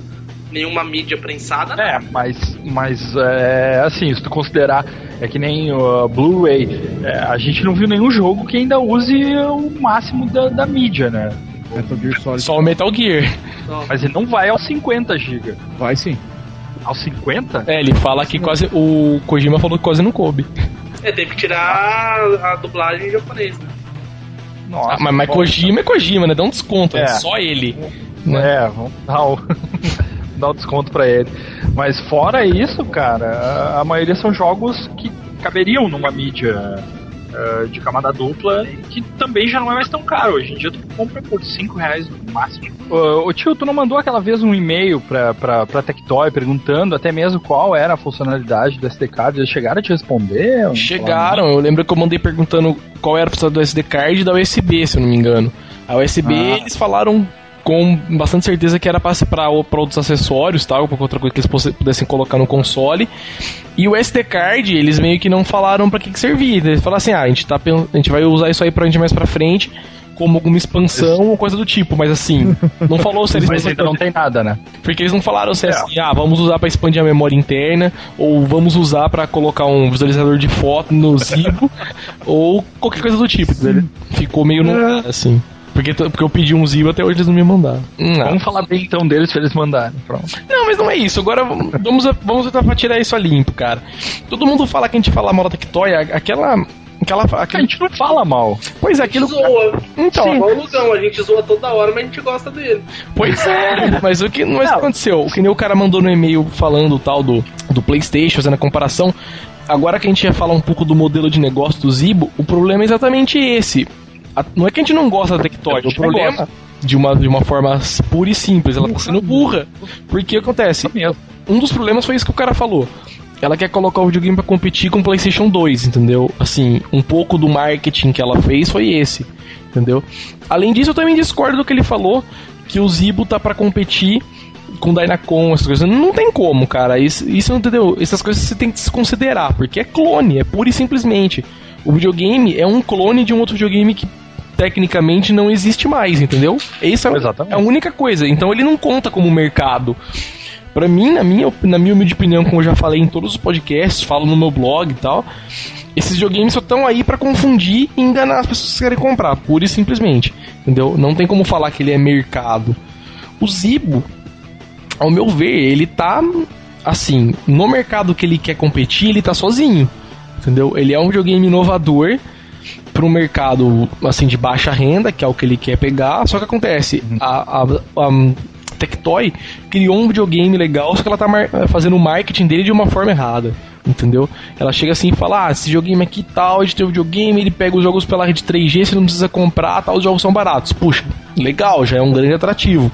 nenhuma mídia prensada. É, mas, mas é, assim, se tu considerar, é que nem o uh, Blu-ray, é, a gente não viu nenhum jogo que ainda use o máximo da, da mídia, né? Metal Gear Solid. Só o Metal Gear. Mas ele não vai aos 50 GB. Vai sim. Aos 50? É, ele fala que quase. O Kojima falou que quase não coube. É, teve que tirar a dublagem em japonês, né? Nossa, ah, mas, mas Kojima é Kojima, né? Dá um desconto, é. só ele. Né? É, vamos dar o, dar o desconto pra ele. Mas fora isso, cara, a, a maioria são jogos que caberiam numa mídia uh, de camada dupla, que também já não é mais tão caro. Hoje em dia tu compra por 5 reais no máximo. Uh, ô tio, tu não mandou aquela vez um e-mail pra, pra, pra Tectoy perguntando até mesmo qual era a funcionalidade do SD card? Eles chegaram a te responder? Chegaram, eu lembro que eu mandei perguntando qual era a funcionalidade do SD card e da USB, se eu não me engano. A USB ah. eles falaram com bastante certeza que era para outros acessórios, tal, qualquer outra coisa que eles pudessem colocar no console. E o SD card, eles meio que não falaram para que, que servia. Eles falaram assim: ah, a gente, tá, a gente vai usar isso aí pra gente mais pra frente como alguma expansão ou coisa do tipo, mas assim, não falou se eles mas ainda não tem nada, né? Porque eles não falaram se é, assim, ah, vamos usar para expandir a memória interna ou vamos usar para colocar um visualizador de foto no Zibo ou qualquer coisa do tipo. Ficou meio no, é. assim. Porque, porque eu pedi um Zio até hoje eles não me mandaram. Não. Vamos falar bem então deles pra eles mandarem. Pronto. Não, mas não é isso. Agora vamos, vamos tentar tirar isso a limpo, cara. Todo mundo fala que a gente fala mal da Tectoy, aquela. Aquela, aquela... A gente não fala mal. Pois é, aquilo. Zoa. Então. Sim. Igual o Lugão, a gente zoa toda hora, mas a gente gosta dele. Pois é, mas o que, mas não. aconteceu? O que nem o cara mandou no e-mail falando tal do, do PlayStation, fazendo a comparação. Agora que a gente ia falar um pouco do modelo de negócio do Zibo, o problema é exatamente esse não é que a gente não gosta da Tectoy, o problema de uma, de uma forma pura e simples, ela tá sendo burra. Porque acontece, um dos problemas foi isso que o cara falou. Ela quer colocar o videogame para competir com o PlayStation 2, entendeu? Assim, um pouco do marketing que ela fez foi esse, entendeu? Além disso, eu também discordo do que ele falou, que o Zibo tá para competir com Dynacon, essas coisas. Não tem como, cara. Isso, isso não entendeu? Essas coisas você tem que desconsiderar, porque é clone, é pura e simplesmente. O videogame é um clone de um outro videogame que tecnicamente não existe mais, entendeu? Essa é a única coisa. Então ele não conta como mercado. Para mim, na minha, na minha humilde opinião, como eu já falei em todos os podcasts, falo no meu blog e tal, esses videogames só estão aí para confundir e enganar as pessoas que querem comprar, pura e simplesmente. Entendeu? Não tem como falar que ele é mercado. O Zibo, ao meu ver, ele tá assim, no mercado que ele quer competir, ele tá sozinho. Entendeu? Ele é um videogame inovador para um mercado assim de baixa renda, que é o que ele quer pegar. Só que acontece, uhum. a, a, a Tectoy criou um videogame legal, só que ela tá fazendo o marketing dele de uma forma errada. Entendeu? Ela chega assim e fala: Ah, esse videogame aqui tal, a gente tem um videogame, ele pega os jogos pela rede 3G, você não precisa comprar, tal, os jogos são baratos. Puxa, legal, já é um grande atrativo.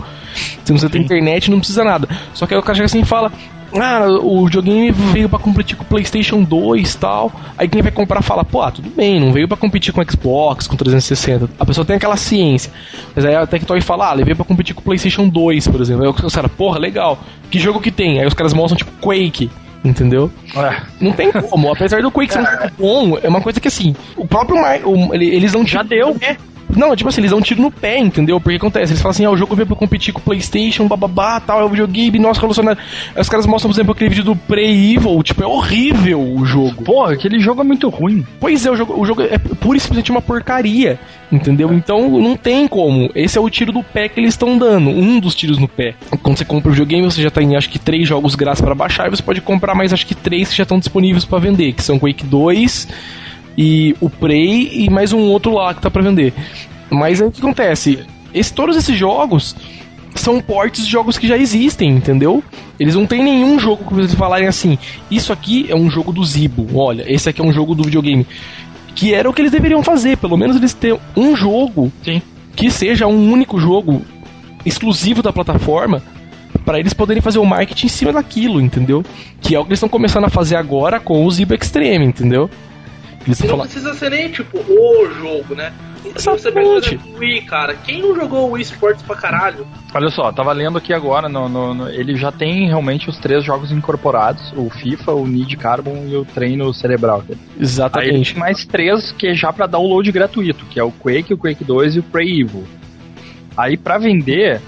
Se você tem internet, não precisa nada. Só que aí o cara chega assim e fala: ah, o videogame veio para competir com o PlayStation 2 e tal. Aí quem vai comprar fala, pô, ah, tudo bem, não veio para competir com o Xbox, com 360. A pessoa tem aquela ciência. Mas aí a Tectoy fala, ah, ele veio pra competir com o PlayStation 2, por exemplo. Aí os caras, porra, legal. Que jogo que tem? Aí os caras mostram, tipo, Quake. Entendeu? É. Não tem como. Apesar do Quake ser um bom, é uma coisa que assim, o próprio Mar o, eles não Já deu. É, não, tipo assim, eles dão um tiro no pé, entendeu? Porque acontece, eles falam assim, ah, o jogo veio pra competir com o Playstation, bababá, tal, é o videogame, nossa, revolucionário. Aí os caras mostram, por exemplo, aquele vídeo do Pre-Evil, tipo, é horrível o jogo. Porra, aquele jogo é muito ruim. Pois é, o jogo, o jogo é pura e simplesmente uma porcaria, entendeu? Então não tem como. Esse é o tiro do pé que eles estão dando, um dos tiros no pé. Quando você compra o videogame, você já tem, acho que, três jogos grátis para baixar, e você pode comprar mais, acho que, três que já estão disponíveis para vender, que são Quake 2 e o Prey e mais um outro lá que tá para vender. Mas aí o que acontece? Esse, todos esses jogos são portes de jogos que já existem, entendeu? Eles não tem nenhum jogo que vocês falarem assim, isso aqui é um jogo do Zibo, olha, esse aqui é um jogo do videogame. Que era o que eles deveriam fazer, pelo menos eles ter um jogo Sim. que seja um único jogo exclusivo da plataforma para eles poderem fazer o marketing em cima daquilo, entendeu? Que é o que eles estão começando a fazer agora com o Zibo Extreme, entendeu? E não falar... precisa ser nem tipo o jogo, né? Você o Wii, cara. Quem não jogou o Wii Sports pra caralho? Olha só, tava lendo aqui agora, no, no, no, ele já tem realmente os três jogos incorporados: o FIFA, o Need Carbon e o treino cerebral. Exatamente. Aí tem mais três que é já para download gratuito, que é o Quake, o Quake 2 e o Prey Evil. Aí para vender,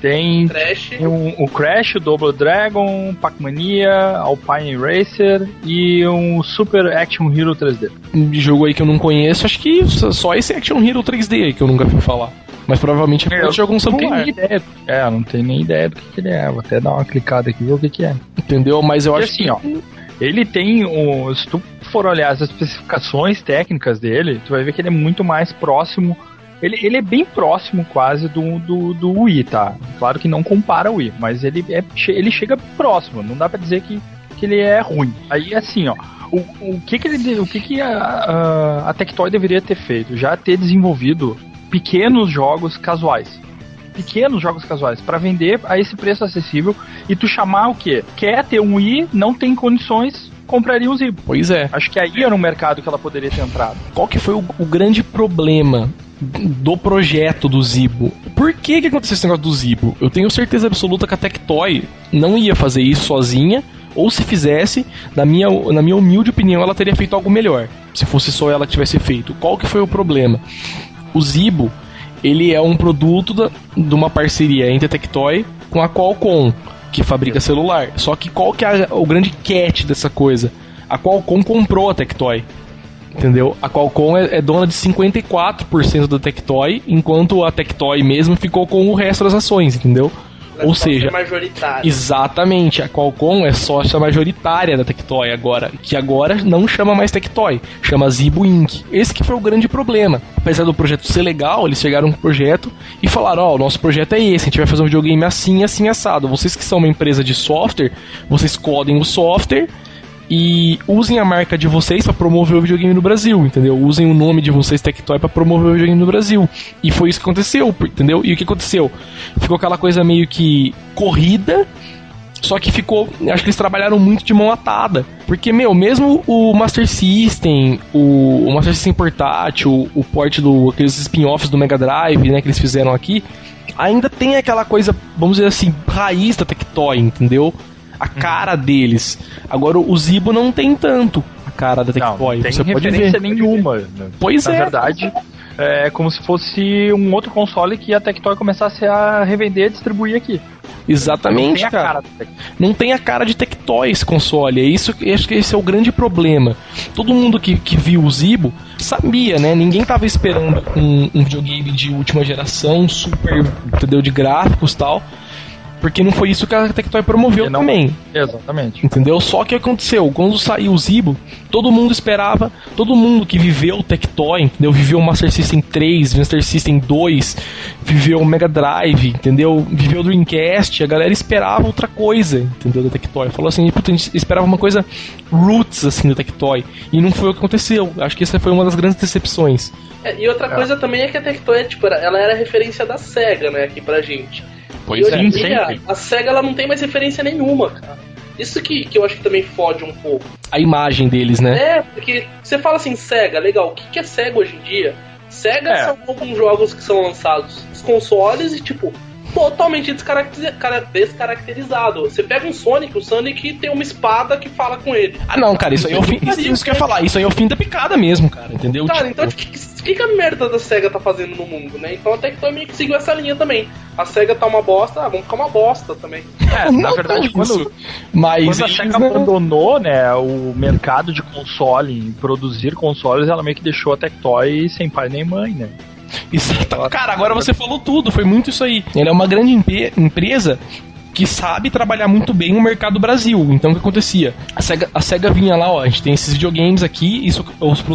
tem Crash. Um, o Crash, o Double Dragon, Pac-Mania, Alpine Racer e um Super Action Hero 3D. Um jogo aí que eu não conheço, acho que só esse Action Hero 3D aí que eu nunca fui falar. Mas provavelmente é porque algum celular. Não tenho nem ideia. É, não tenho nem ideia do que, que, ele é. Vou até dar uma clicada aqui e ver o que, que é. Entendeu? Mas eu e acho assim, que... ó. Ele tem um. Se tu for olhar as especificações técnicas dele, tu vai ver que ele é muito mais próximo ele, ele é bem próximo quase do, do, do Wii, tá? Claro que não compara o Wii, mas ele, é, ele chega próximo, não dá para dizer que, que ele é ruim. Aí assim, ó, o, o que que, ele, o que, que a, a, Tectoy deveria ter feito? Já ter desenvolvido pequenos jogos casuais. Pequenos jogos casuais para vender a esse preço acessível e tu chamar o quê? Quer ter um Wii, não tem condições, compraria um Zibo. Pois é. Acho que aí era um mercado que ela poderia ter entrado. Qual que foi o, o grande problema do projeto do Zibo. Por que que aconteceu esse negócio do Zibo? Eu tenho certeza absoluta que a Tectoy não ia fazer isso sozinha, ou se fizesse, na minha, na minha humilde opinião, ela teria feito algo melhor. Se fosse só ela que tivesse feito. Qual que foi o problema? O Zibo, ele é um produto da, de uma parceria entre a Tectoy com a Qualcomm, que fabrica celular. Só que qual que é o grande catch dessa coisa? A Qualcomm comprou a Tectoy. Entendeu? A Qualcomm é, é dona de 54% da Tectoy, enquanto a Tectoy mesmo ficou com o resto das ações, entendeu? Ou seja, exatamente, a Qualcomm é sócia majoritária da Tectoy agora, que agora não chama mais Tectoy, chama Zibo Inc. Esse que foi o grande problema. Apesar do projeto ser legal, eles chegaram com o projeto e falaram: "Ó, oh, o nosso projeto é esse, a gente vai fazer um videogame assim, assim assado. Vocês que são uma empresa de software, vocês codem o software e usem a marca de vocês para promover o videogame no Brasil, entendeu? Usem o nome de vocês Tectoy para promover o videogame no Brasil. E foi isso que aconteceu, entendeu? E o que aconteceu? Ficou aquela coisa meio que corrida, só que ficou. Acho que eles trabalharam muito de mão atada. Porque, meu, mesmo o Master System, o, o Master System portátil, o port do. aqueles spin-offs do Mega Drive, né, que eles fizeram aqui, ainda tem aquela coisa, vamos dizer assim, raiz da Tectoy, entendeu? A cara deles. Agora o Zibo não tem tanto a cara da Tectoy. Não, tem Você referência pode ver. nenhuma. Pois Na é. Na verdade, é como se fosse um outro console que a Tectoy começasse a revender e distribuir aqui. Exatamente, não cara. Não tem a cara de Tectoy esse console. É isso, acho que esse é o grande problema. Todo mundo que, que viu o Zibo sabia, né? Ninguém tava esperando um, um videogame de última geração, super, entendeu? De gráficos tal. Porque não foi isso que a Tectoy promoveu não, também. Exatamente. Entendeu? Só que aconteceu, quando saiu o Zibo, todo mundo esperava, todo mundo que viveu o Tectoy, entendeu? Viveu o Master System 3, Master System 2, viveu o Mega Drive, entendeu? Viveu o Dreamcast, a galera esperava outra coisa, entendeu? Da Tectoy. Falou assim, puta, a gente esperava uma coisa roots, assim, da Tectoy. E não foi o que aconteceu. Acho que essa foi uma das grandes decepções. É, e outra é. coisa também é que a Tectoy, tipo, ela era referência da SEGA, né, aqui pra gente. Pois e hoje é. Dia, a SEGA ela não tem mais referência nenhuma, cara. Isso que, que eu acho que também fode um pouco. A imagem deles, né? É, porque você fala assim, SEGA, legal, o que, que é SEGA hoje em dia? SEGA é. são alguns jogos que são lançados nos consoles e, tipo, totalmente descaracterizado. Você pega um Sonic, o Sonic tem uma espada que fala com ele. Ah, não, cara, isso aí é o fim. Isso, isso que eu ia falar, isso aí é o fim da picada mesmo, cara, entendeu? Cara, tipo... então o que, que a merda da SEGA tá fazendo no mundo, né? Então até que também seguiu essa linha também. A SEGA tá uma bosta, ah, vamos ficar uma bosta também. É, na verdade, quando, Mas quando a SEGA não... abandonou, né, o mercado de console, em produzir consoles, ela meio que deixou a Tectoy sem pai nem mãe, né? Exato. Cara, agora você falou tudo, foi muito isso aí. Ele é uma grande empresa que sabe trabalhar muito bem o mercado Brasil. Então o que acontecia? A SEGA, a SEGA vinha lá, ó, a gente tem esses videogames aqui, isso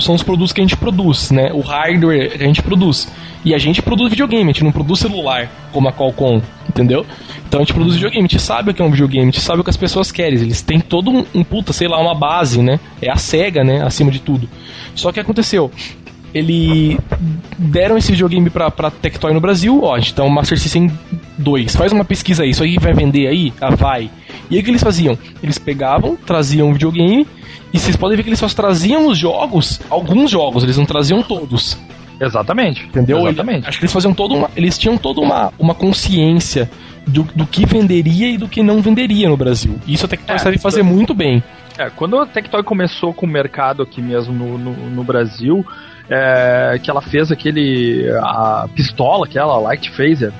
são os produtos que a gente produz, né? O hardware que a gente produz. E a gente produz videogame, a gente não produz celular, como a Qualcomm, entendeu? Então a gente produz videogame, a gente sabe o que é um videogame, a gente sabe o que as pessoas querem. Eles têm todo um, um puta, sei lá, uma base, né? É a SEGA, né? Acima de tudo. Só que aconteceu? Ele deram esse videogame pra, pra Tectoy no Brasil, ó, um Master System 2. Faz uma pesquisa aí, isso aí vai vender aí? Ah, vai. E aí o que eles faziam? Eles pegavam, traziam um videogame, e vocês podem ver que eles só traziam os jogos, alguns jogos, eles não traziam todos. Exatamente. Entendeu? Exatamente. Ele, acho que eles faziam toda uma. Eles tinham toda uma, uma consciência do, do que venderia e do que não venderia no Brasil. Isso a Tectoy É, sabe fazer muito bem. É, quando a Tectoy começou com o mercado aqui mesmo no, no, no Brasil, é, que ela fez aquele. a pistola, aquela Light Phaser,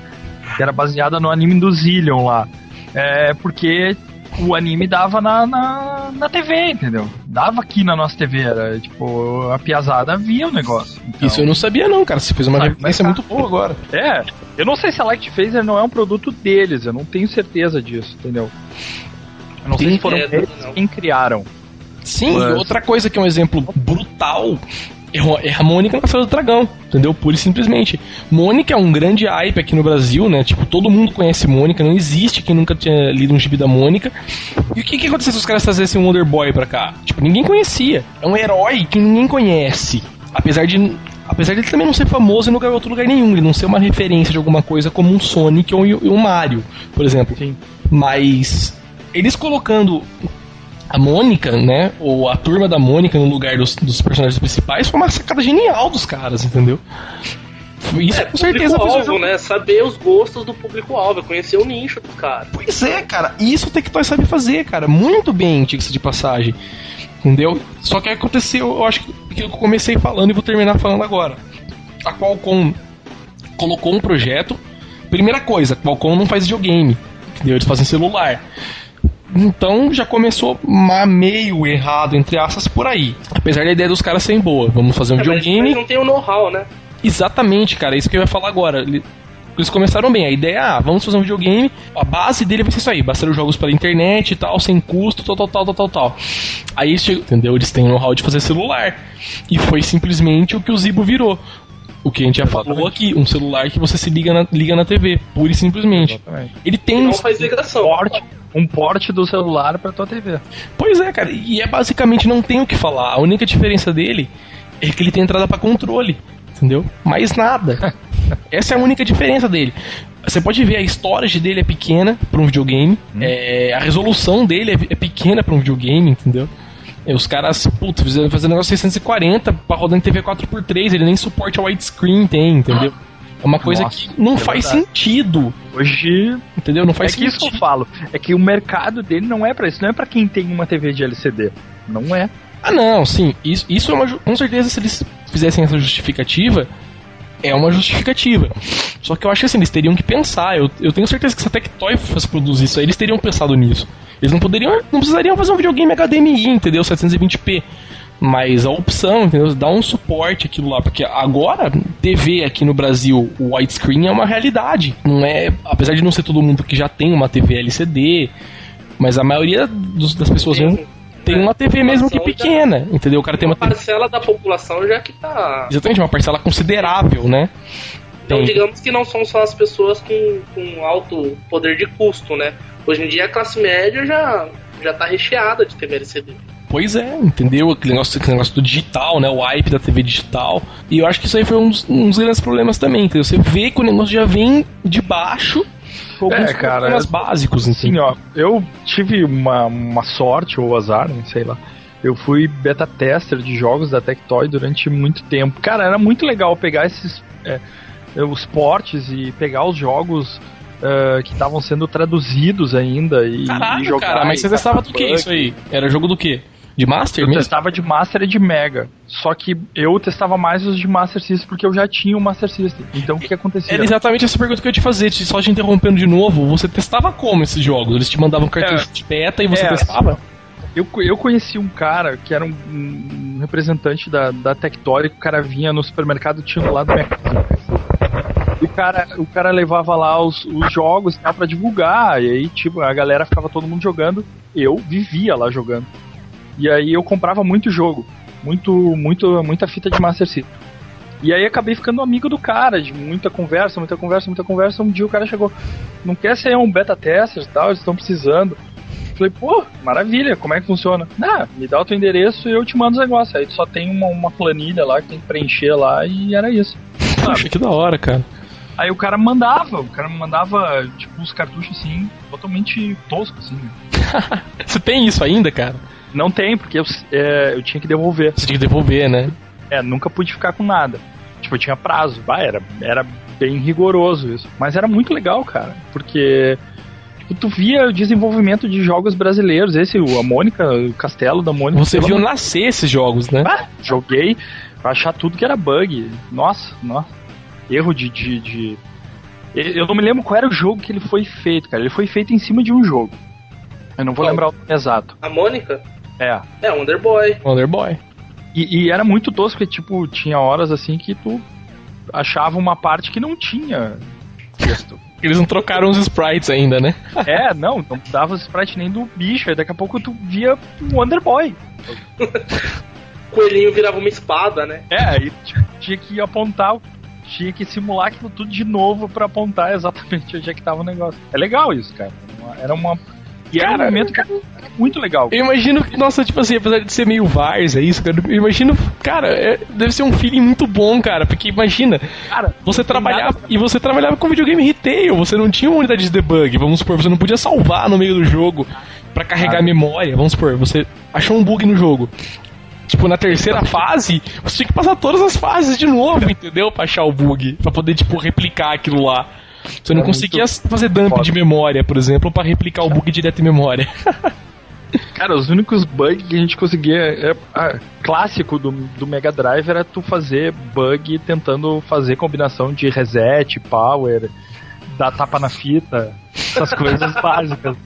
que era baseada no anime do Zillion lá. É, porque o anime dava na, na, na TV, entendeu? Dava aqui na nossa TV, era tipo, a piazada via o negócio. Então, Isso eu não sabia, não, cara. Você fez uma Mas- referência mas muito boa agora. É, eu não sei se a Light Phaser não é um produto deles, eu não tenho certeza disso, entendeu? Eu não sei Sim, se foram é, eles não. quem criaram. Sim, Mas- e outra coisa que é um exemplo brutal é é a Mônica na Castelo do Dragão, entendeu? Pura e simplesmente. Mônica é um grande hype aqui no Brasil, né? Tipo, todo mundo conhece Mônica, não existe quem nunca tinha lido um gibi da Mônica. E o que que aconteceu se os caras trazessem um Wonder Boy pra cá? Tipo, ninguém conhecia. É um herói que ninguém conhece. Apesar de. Apesar de ele também não ser famoso em lugar, outro lugar nenhum, ele não ser uma referência de alguma coisa como um Sonic ou um Mario, por exemplo. Sim. Mas eles colocando a Mônica, né? Ou a turma da Mônica no lugar dos, dos personagens principais foi uma sacada genial dos caras, entendeu? Isso É, com certeza fez o público-alvo, jogo. né? Saber os gostos do público-alvo, é conhecer o nicho dos caras. Pois é, cara, isso o Tectoy sabe fazer, cara, muito bem, diga-se de passagem. Entendeu? Só que aconteceu, eu acho que que eu comecei falando e vou terminar falando agora. A Qualcomm colocou um projeto. Primeira coisa, a Qualcomm não faz videogame, entendeu? Eles fazem celular. Então já começou meio errado, entre aspas, por aí. Apesar da ideia dos caras serem boa. Vamos fazer um É, mas videogame. eles não tem o know-how, né? Exatamente, cara, é isso que eu ia falar agora. Ele- Eles começaram bem, a ideia é, ah, vamos fazer um videogame, a base dele vai ser isso aí, baixar os jogos pela internet e tal, sem custo, tal, tal, tal, tal, tal, tal. Aí, entendeu? Eles têm know-how de fazer celular. E foi simplesmente o que o Zibo virou. O que a gente já falou Exatamente. aqui, um celular que você se liga na, liga na TV, pura e simplesmente. Exatamente. Ele tem Não um faz ligação. Porte, um porte do celular pra tua TV. Pois é, cara, e é basicamente não tem o que falar. A única diferença dele é que ele tem entrada pra controle, entendeu? Mais nada. Essa é a única diferença dele. Você pode ver a storage dele é pequena para um videogame, é, a resolução dele é, é pequena para um videogame, entendeu? É, os caras, putz, fizeram fazer um negócio 640 pra rodar em TV 4x3, ele nem suporte a widescreen tem, entendeu? É uma coisa Nossa, que não é faz verdade. sentido, Hoje entendeu? Não é faz que isso que sentido. eu falo. É que o mercado dele não é pra isso. Não é pra quem tem uma TV de LCD. Não é. Ah, não, sim. Isso, isso é uma. Com certeza, se eles fizessem essa justificativa, é uma justificativa. Só que eu acho que assim, eles teriam que pensar. Eu, eu tenho certeza que se a Tectoy fosse produzir isso aí, eles teriam pensado nisso. Eles não poderiam. Não precisariam fazer um videogame HDMI, entendeu? 720p. Mas a opção, entendeu? Dá um suporte aquilo lá. Porque agora, TV aqui no Brasil, o widescreen é uma realidade. Não é. Apesar de não ser todo mundo que já tem uma TV LCD. Mas a maioria dos- das pessoas mesmo tem uma TV mesmo que pequena, entendeu? O cara tem Uma uma parcela da população já que tá. exatamente uma parcela considerável, né? Então, Tem. digamos que não são só as pessoas com, com alto poder de custo, né? Hoje em dia a classe média já, já tá recheada de TV LCD. Pois é, entendeu? Aquele negócio, aquele negócio do digital, né? O hype da TV digital. E eu acho que isso aí foi um dos, um dos grandes problemas também, entendeu? Você vê que o negócio já vem de baixo alguns É, cara, problemas é- básicos, Assim, entendeu? ó, eu tive uma, uma sorte ou azar, não sei lá. Eu fui beta tester de jogos da Tectoy durante muito tempo. Cara, era muito legal pegar esses é, os portes e pegar os jogos é, que estavam sendo traduzidos ainda e, e Caralho, jogar. cara, mas e você testava do que isso aí? Era jogo do quê? De Master Eu mesmo? testava de Master e de Mega. Só que eu testava mais os de Master System porque eu já tinha o Master System. Então o que acontecia? Era exatamente essa pergunta que eu ia te fazer, só te interrompendo de novo. Você testava como esses jogos? Eles te mandavam cartucho de beta e você É, testava? Eu, eu conheci um cara que era um, um representante da, da Tectoy, que o cara vinha no supermercado tinha do lado da minha casa. O cara, o cara levava lá os, os jogos pra divulgar, e aí, tipo, a galera ficava todo mundo jogando, eu vivia lá jogando. E aí eu comprava muito jogo, muito, muito, muita fita de Master System. E aí acabei ficando amigo do cara, de muita conversa, muita conversa, muita conversa. Um dia o cara chegou, não quer ser um beta tester e tal, eles estão precisando. Falei, pô, maravilha, como é que funciona? Ah, me dá o teu endereço e eu te mando os negócios. Aí tu só tem uma, uma planilha lá que tem que preencher lá e era isso. Poxa, que da hora, cara. Aí o cara mandava, o cara mandava, tipo, uns cartuchos assim, totalmente toscos, assim. Você tem isso ainda, cara? Não tem, porque eu, é, eu tinha que devolver. Você tinha que devolver, né? É, nunca pude ficar com nada. Tipo, eu tinha prazo. Bah, era, era bem rigoroso isso. Mas era muito legal, cara. Porque tipo, tu via o desenvolvimento de jogos brasileiros. Esse, o- a Mônica, o Castelo da Mônica. Você viu amor- nascer esses jogos, né? Ah, joguei pra achar tudo que era bug. Nossa, nossa. Erro de, de, de- Eu não me lembro qual era o jogo que ele foi feito, cara. Ele foi feito em cima de um jogo. Eu não vou lembrar o nome exato. A Mônica É. é Wonder Boy. Wonder Boy. E, e era muito tosco, porque, tipo, tinha horas assim que tu achava uma parte que não tinha texto. Eles não trocaram os sprites ainda, né? é, não, não dava o sprite nem do bicho, aí daqui a pouco tu via um Wonder Boy. O coelhinho virava uma espada, né? É, aí tinha que apontar, tinha que simular aquilo tudo de novo pra apontar exatamente onde é que tava o negócio. É legal isso, cara. Era uma. E era um Cara, momento que era muito legal. Eu imagino que, nossa, tipo assim, apesar de ser meio Vars, é isso, cara. Eu imagino, cara, é- deve ser um feeling muito bom, cara. Porque imagina, Cara, você trabalhava. E você trabalhava com videogame retail, você não tinha uma unidade de debug, vamos supor, você não podia salvar no meio do jogo pra carregar Ah. a memória, vamos supor, você achou um bug no jogo. Tipo, na terceira fase, você tinha que passar todas as fases de novo, entendeu? Pra achar o bug. Pra poder, tipo, replicar aquilo lá. Você não É conseguia fazer dump foda. de memória, por exemplo, pra replicar o bug direto em memória. Cara, os únicos bugs que a gente conseguia. É, ah, clássico do, do Mega Drive era tu fazer bug tentando fazer combinação de reset, power, dar tapa na fita, essas coisas básicas.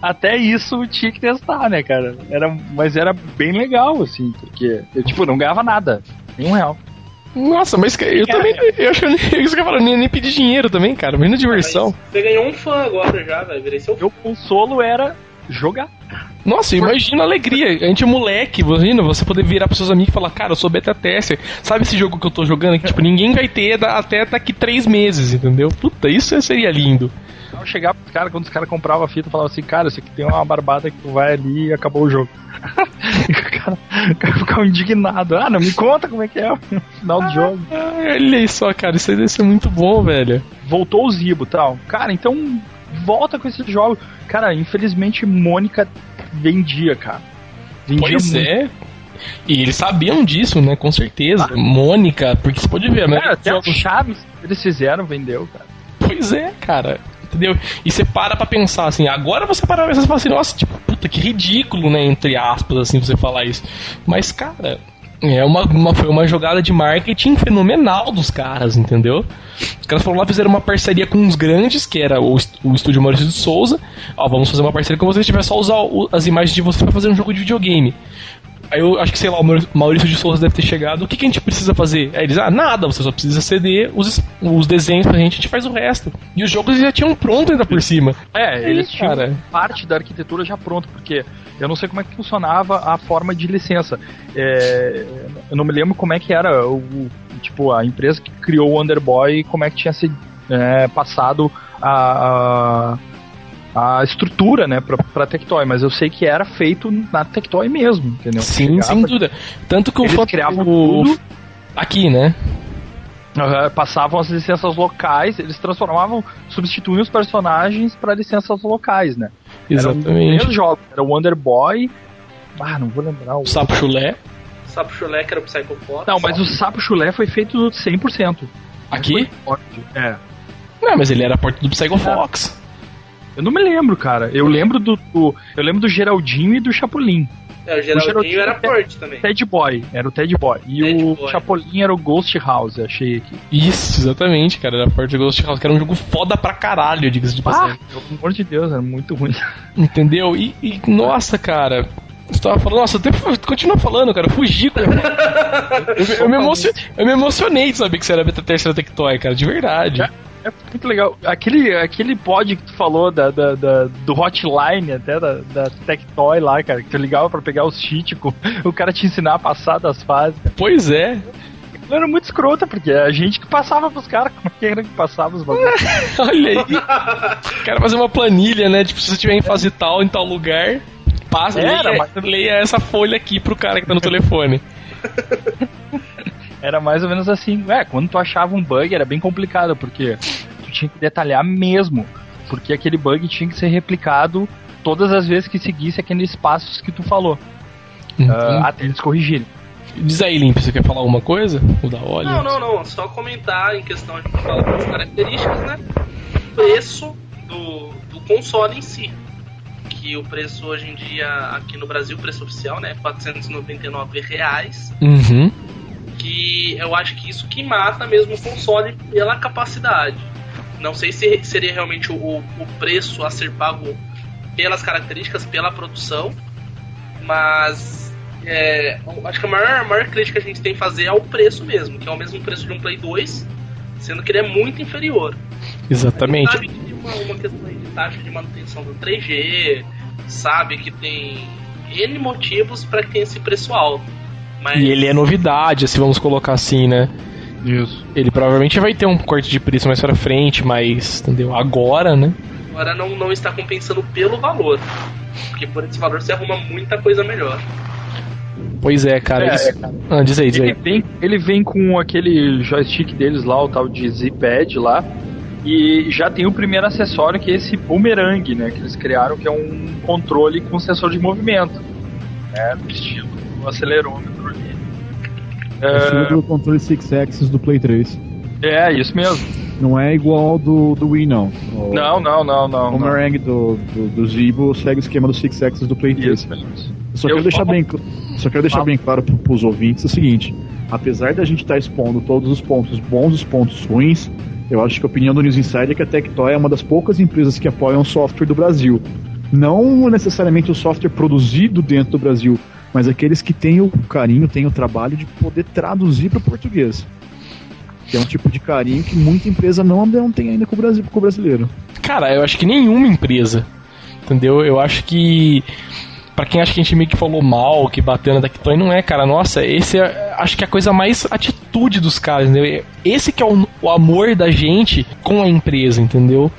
Até isso tinha que testar, né, cara? Era, mas era bem legal, assim, porque eu, tipo, não ganhava nada. Nenhum real. Nossa, mas eu também. Eu acho que isso que eu falo, nem, nem pedi dinheiro também, cara. Imagina a diversão. Mas Você ganhou um fã agora já, velho. Virei seu fã. Meu consolo era jogar. Nossa, imagina a alegria. A gente é moleque, imagina você poder virar pros seus amigos e falar, cara, eu sou beta tester. Sabe esse jogo que eu tô jogando? Que, tipo, ninguém vai ter até daqui três meses, entendeu? Puta, isso seria lindo. Eu chegava pros caras, quando os caras compravam a fita, falava assim, cara, isso aqui tem uma barbada que tu vai ali e acabou o jogo. e o cara, o cara ficava indignado. Ah, não me conta como é que é o final do jogo. Ah, olha só, cara, isso aí deve ser muito bom, velho. Voltou o Zibo tal. Cara, então volta com esse jogo. Cara, infelizmente Mônica vendia, cara. Vendia Pois muito. é. E eles sabiam disso, né? Com certeza. Mônica, porque você pode ver, né? Cara, até o Chaves eles fizeram vendeu, cara. Pois é, cara. Entendeu? E você para pra pensar assim, agora você para pra pensar e assim, nossa, tipo, puta, que ridículo, né? Entre aspas, assim, você falar isso. Mas, cara, é uma, uma- foi uma jogada de marketing fenomenal dos caras, entendeu? Os caras foram lá fizeram uma parceria com uns grandes, que era o, o estúdio Maurício de Souza. Ó, vamos fazer uma parceria com vocês, tiver só usar o- as imagens de vocês pra fazer um jogo de videogame. Aí eu acho que, sei lá, o Maurício de Souza deve ter chegado. O que, que a gente precisa fazer? Aí eles, ah, nada, você só precisa ceder os, os desenhos pra gente, a gente faz o resto. E os jogos já tinham pronto ainda por cima. É, eles tinham cara. parte da arquitetura já pronta, porque eu não sei como é que funcionava a forma de licença. É, eu não me lembro como é que era o, o- tipo a empresa que criou o Underboy, como é que tinha se é, passado a, a, a estrutura, né, pra, pra Tectoy, mas eu sei que era feito na Tectoy mesmo, entendeu? Sim, Chegava, sem dúvida. Tanto que o Eles criavam o- tudo. Aqui, né? Aham, passavam as licenças locais, eles transformavam, substituíam os personagens para licenças locais, né? Era Exatamente. dos jogos, era o Wonder Boy. Ah, não vou lembrar o. O sapo chulé. Sapo Chulé, que era o Psycho Fox. Não, mas o Sapo Chulé foi feito 100%. Aqui? É. Não, mas ele era a porta do Psycho Fox. Eu não me lembro, cara. Eu lembro do, do- eu lembro do Geraldinho e do Chapolin. É, o Geraldinho Geraldinho era é- forte também. Ted Boy, era o Ted Boy. E Ted o Boy. Chapolin era o Ghost House, achei aqui. Isso, exatamente, cara. Era a do Ghost House, que era um jogo foda pra caralho, diga-se de Ah, passagem. pelo amor de Deus, era muito ruim. Entendeu? E, e, nossa, cara. Você tava falando, nossa, até continua falando, cara. eu Fugi com eu, eu, me emocio- eu me emocionei de saber que você era beta terceira Tectoy, cara, de verdade. É muito legal. Aquele, aquele pod que tu falou da, da- da- do hotline, até da, da Tectoy lá, cara, que tu ligava pra pegar os cheats, com- o cara te ensinar a passar das fases. Pois é. Era muito escrota, porque é a gente que passava pros caras, como é que era que passava os bagulhos. Olha aí. O cara fazer uma planilha, né? Tipo, se você estiver em fase tal, em tal lugar, passa, Era, leia, mas- leia essa folha aqui pro cara que tá no telefone. era mais ou menos assim. É, quando tu achava um bug era bem complicado, porque tu tinha que detalhar mesmo. Porque aquele bug tinha que ser replicado todas as vezes que seguisse aqueles passos que tu falou. Uhum. Uh, até eles corrigirem. Diz aí, Limp, você quer falar alguma coisa? O da óleo? Não, não, não. Só comentar em questão, a gente fala das características, né? O preço do, do console em si. Que o preço hoje em dia, aqui no Brasil, o preço oficial, né? 499 reais. Uhum. Que eu acho que isso que mata mesmo o console pela capacidade. Não sei se seria realmente o, o preço a ser pago pelas características, pela produção, mas é, acho que a maior, a maior crítica que a gente tem que fazer é o preço mesmo, que é o mesmo preço de um Play 2, sendo que ele é muito inferior. Exatamente. sabe que tem uma, uma questão aí de taxa de manutenção do 3G, sabe que tem N motivos para que tenha esse preço alto. Mas... E ele é novidade, assim, vamos colocar assim, né? Isso. Ele provavelmente vai ter um corte de preço mais pra frente, mas, entendeu? Agora, né? Agora não, não está compensando pelo valor. Porque por esse valor você arruma muita coisa melhor. Pois é, cara. É, eles- é, cara. Ah, diz aí, diz Ele aí. vem, ele vem com aquele joystick deles lá, o tal de Z-Pad lá. E já tem o primeiro acessório que é esse boomerang, né? Que eles criaram, que é um controle com sensor de movimento. Né, no estilo do acelerômetro ali. É É, do controle Six Axis do Play 3. é, isso mesmo. Não é igual ao do, do Wii, não. O, Não, não, não, não. O. Boomerang do, do, do Zibo segue o esquema do Six Axis do Play 3. Isso mesmo. Só Eu quero deixar falo- bem, só quero deixar bem claro para os ouvintes o seguinte: apesar da gente estar expondo todos os pontos bons e os pontos ruins, eu acho que a opinião do News Insider é que a Tectoy é uma das poucas empresas que apoiam o software do Brasil. Não necessariamente o software produzido dentro do Brasil, mas aqueles que têm o carinho, têm o trabalho de poder traduzir para o português. Que é um tipo de carinho que muita empresa não, tem ainda com o, Brasil, com o brasileiro. Cara, eu acho que nenhuma empresa. Entendeu? Eu acho que. Pra quem acha que a gente meio que falou mal, que bateu na Tectoy, não é, cara. Nossa, esse é, acho que é a coisa mais atitude dos caras, entendeu? Esse que é o, o amor da gente com a empresa, entendeu?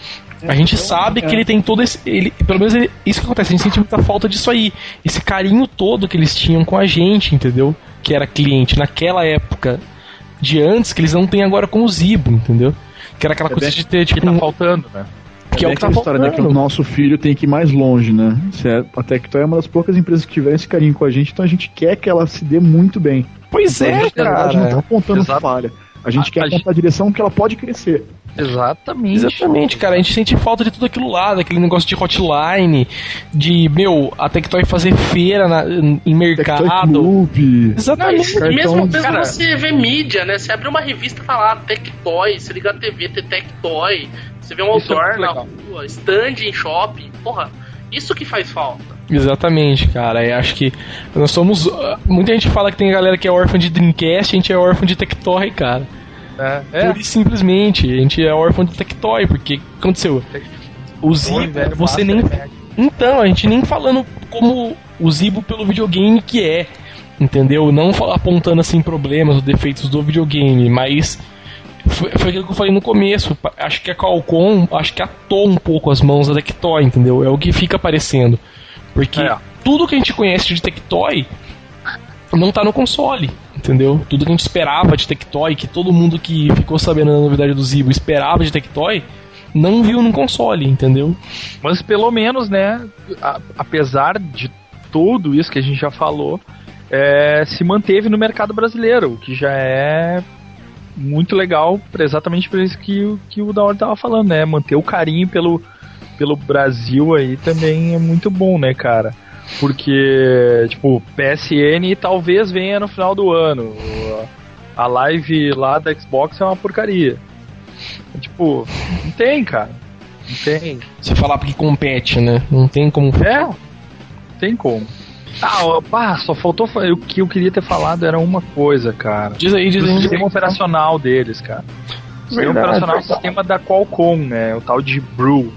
A gente sabe que ele tem todo esse. Ele, pelo menos ele- isso que acontece, a gente sente muita falta disso aí. Esse carinho todo que eles tinham com a gente, entendeu? Que era cliente naquela época de antes, que eles não têm agora com o Zibo, entendeu? Que era aquela É coisa bem- de ter, Que tipo, tá um- faltando, né? que é o bem que tá história, né, que o faltando. nosso filho tem que ir mais longe, né? Se é- A Tectoy é uma das poucas empresas que tiveram esse carinho com a gente, então a gente quer que ela se dê muito bem. Pois Então, a é, gente, na verdade, não tá cara. apontando Exato. falha. A gente A- quer a apontar a direção que ela pode crescer. Exatamente. Exatamente, cara. A gente sente falta de tudo aquilo lá, daquele negócio de hotline, de, meu, a Tectoy fazer feira na- em mercado. Club. Não, Exatamente. e, e mesmo, mesmo cara- você vê mídia, né? Você abre uma revista e fala ah, Tectoy, você liga a TV, tem Tectoy, você vê um é outdoor muito na legal. rua, stand em shopping, porra, isso que faz falta. Exatamente, cara. Eu acho que nós somos. Muita gente fala que tem galera que é órfã de Dreamcast, a gente é órfã de Tectoy, cara. É, é. Pura e simplesmente, a gente é órfão de Tectoy, porque o que aconteceu? O Zibo, você nem. Então, a gente nem falando como o Zibo pelo videogame que é, entendeu? Não apontando assim problemas ou defeitos do videogame, mas foi, foi aquilo que eu falei no começo. Acho que a Qualcomm, acho que atou um pouco as mãos da Tectoy, entendeu? É o que fica aparecendo. Porque É. tudo que a gente conhece de Tectoy não tá no console, entendeu? Tudo que a gente esperava de Tectoy, que todo mundo que ficou sabendo da novidade do Zibo esperava de Tectoy, não viu no console, entendeu? Mas pelo menos, né, a- apesar de tudo isso que a gente já falou, é, se manteve no mercado brasileiro, o que já é muito legal, exatamente por isso que, o- que o Daori tava falando, né? Manter o carinho pelo, pelo Brasil aí também é muito bom, né, cara? Porque, tipo, PSN talvez venha no final do ano. A live lá da Xbox é uma porcaria. Tipo, não tem, cara. Não tem. Você falar porque compete, né? Não tem como. É, não tem como. Ah, pá, só faltou. fa- O que eu queria ter falado era uma coisa, cara. Diz aí, diz O aí. sistema operacional deles, cara. O sistema Verdade, operacional é o sistema da Qualcomm, né? O tal de Brew.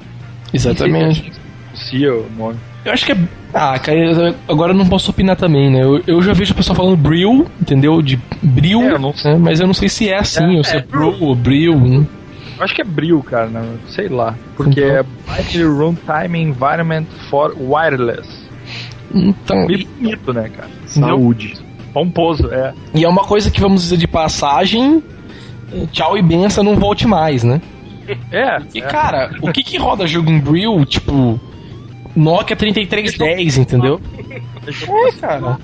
Exatamente. Cia o nome. Eu acho que é. Ah, cara, agora eu não posso opinar também, né? Eu, eu já vejo o pessoal falando Brill, entendeu? De Brill, É, né? mas eu não sei se é assim, É, ou se é, é, Brew ou Brill. né? Eu acho que é Brew, cara, né? sei lá. Porque Então. é Runtime Environment for Wireless. Então, Meio bonito, né, cara? Saúde. Pomposo, é. E é uma coisa que, vamos dizer de passagem, tchau e benção, não volte mais, né? É. E cara, o que que roda jogo em Brill, tipo, Nokia 3310, entendeu? É, cara.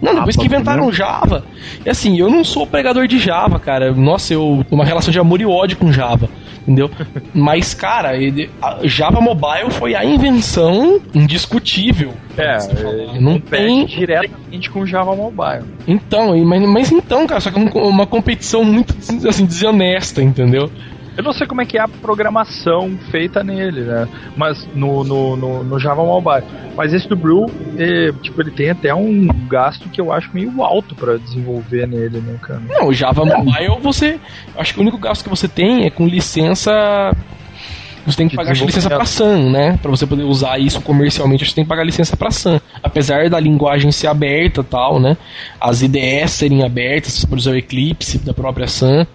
Não, depois que inventaram Java. E assim, eu não sou pregador de Java, cara. Nossa, eu. Uma relação de amor e ódio com Java. Entendeu? Mas, cara, ele, Java Mobile foi a invenção indiscutível. É, não tem diretamente com Java Mobile. Então, mas, mas então, cara, só que é uma competição muito assim desonesta, entendeu? Eu não sei como é que é a programação feita nele, né? Mas no, no, no, no Java Mobile. Mas esse do Brew, é, tipo, ele tem até um gasto que eu acho meio alto para desenvolver nele, né, cara? Não, o Java Mobile você. Acho que o único gasto que você tem é com licença você tem que pagar licença para Sun, né? Para você poder usar isso comercialmente, você tem que pagar licença para Sun. Apesar da linguagem ser aberta, tal, né? As IDEs serem abertas, você pode usar o Eclipse da própria Sun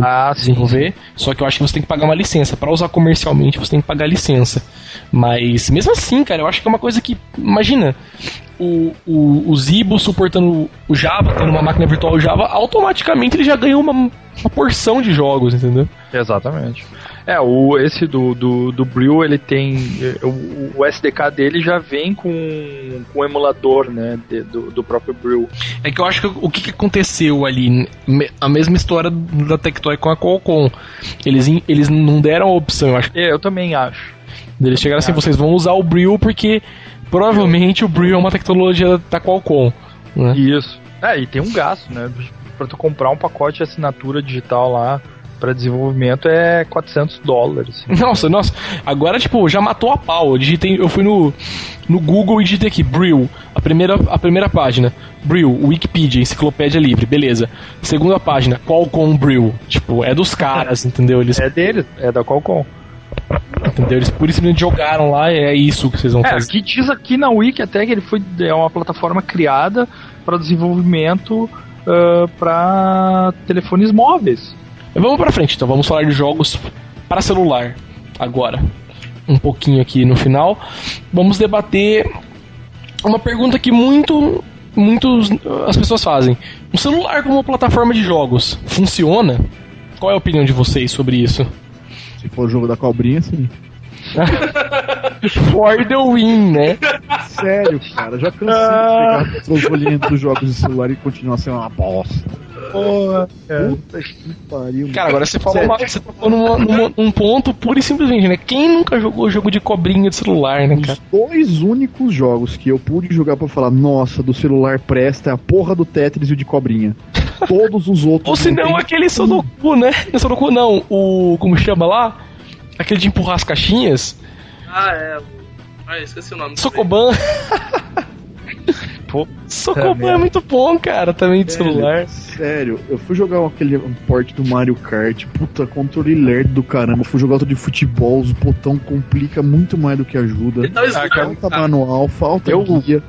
ah, desenvolver. Sim. Só que eu acho que você tem que pagar uma licença. Para usar comercialmente, você tem que pagar licença. Mas mesmo assim, cara, eu acho que é uma coisa que. Imagina, o, o, o Zibo suportando o Java, tendo uma máquina virtual Java, automaticamente ele já ganhou uma, uma porção de jogos, entendeu? Exatamente. É, o, esse do, do, do Brill, ele tem. O, o SDK dele já vem com, com o emulador, né? De, do, do próprio Brill. É que eu acho que o que, que aconteceu ali? A mesma história da Tectoy com a Qualcomm. Eles, eles não deram a opção, eu acho. É, eu também acho. Eles chegaram assim: vocês vão usar o Brill porque provavelmente o Brill é uma tecnologia da Qualcomm. Né? Isso. É, e tem um gasto, né? Pra tu comprar um pacote de assinatura digital lá para desenvolvimento é 400 dólares. Nossa, nossa. Agora, tipo, já matou a pau. Eu, digitei, eu fui no, no Google e digitei aqui, Brill, a primeira, a primeira página. Brill, Wikipedia, enciclopédia livre, beleza. Segunda página, Qualcomm Brill. Tipo, é dos caras, entendeu? Eles... É deles, é da Qualcomm. Entendeu? Eles por isso simplesmente jogaram lá é isso que vocês vão é, fazer. Aqui diz aqui na Wiki até que ele foi é uma plataforma criada para desenvolvimento uh, para telefones móveis. Vamos para frente, então vamos falar de jogos para celular agora. Um pouquinho aqui no final. Vamos debater uma pergunta que muito muitos as pessoas fazem. Um celular como plataforma de jogos funciona? Qual é a opinião de vocês sobre isso? Se for o jogo da cobrinha, sim. For the win, né? Sério, cara, já cansei de pegar os olhinhos dos jogos de celular e continuar sendo uma bosta. Porra, cara. Puta que pariu. Cara, agora você falou uma, você tocou num, num, num, ponto puro e simplesmente, né? Quem nunca jogou jogo de cobrinha de celular, né, cara? Os dois únicos jogos que eu pude jogar pra falar, nossa, do celular presta é a porra do Tetris e o de cobrinha. Todos os outros. Ou se não, aquele Sudoku, né? Não, Sudoku não, o. Como chama lá? Aquele de empurrar as caixinhas. Ah, é. Ah, esqueci o nome. Sokoban. Pô, Sokoban é muito bom, cara, também de sério, celular. Sério, eu fui jogar aquele port do Mario Kart, puta, controle lerdo do caramba. Eu fui jogar outro de futebol, os botão complica muito mais do que ajuda. Então, falta manual, falta eu... guia.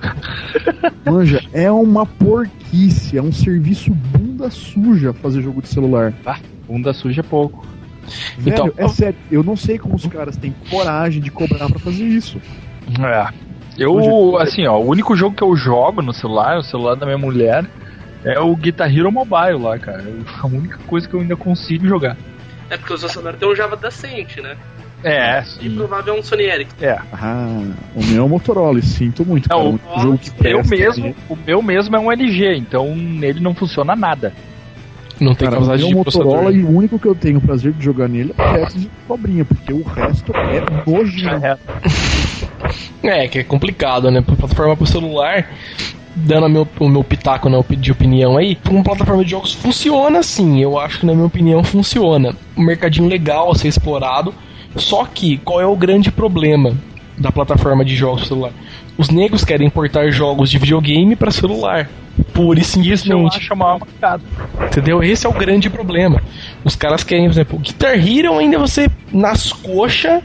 Manja, é uma porquice, é um serviço bunda suja fazer jogo de celular. Ah, bunda suja é pouco. Velho, então, é sério, eu não sei como os caras têm coragem de cobrar para fazer isso. É. Eu, assim, ó, o único jogo que eu jogo no celular, o celular da minha mulher, é o Guitar Hero Mobile lá, cara. É a única coisa que eu ainda consigo jogar. É porque o seu celular tem um Java decente, né? É, sim. E provável é um Sony Ericsson. É. Ah, o meu é um Motorola, sinto muito. Cara, o, um jogo que eu mesmo, o meu mesmo é um LG, então nele não funciona nada. Não tem capacidade de Motorola e o único que eu tenho prazer de jogar nele é o de cobrinha, porque o resto é nojento. É, que é complicado, né? Pra plataforma pro celular, dando meu, o meu pitaco né, de opinião aí, uma plataforma de jogos funciona sim, eu acho que na minha opinião funciona. Um mercadinho legal a ser explorado, só que qual é o grande problema da plataforma de jogos celular? Os negros querem importar jogos de videogame para celular. Pura e simplesmente. chamar mercado. Entendeu? Esse é o grande problema. Os caras querem, por exemplo, Guitar Hero ainda você nas coxas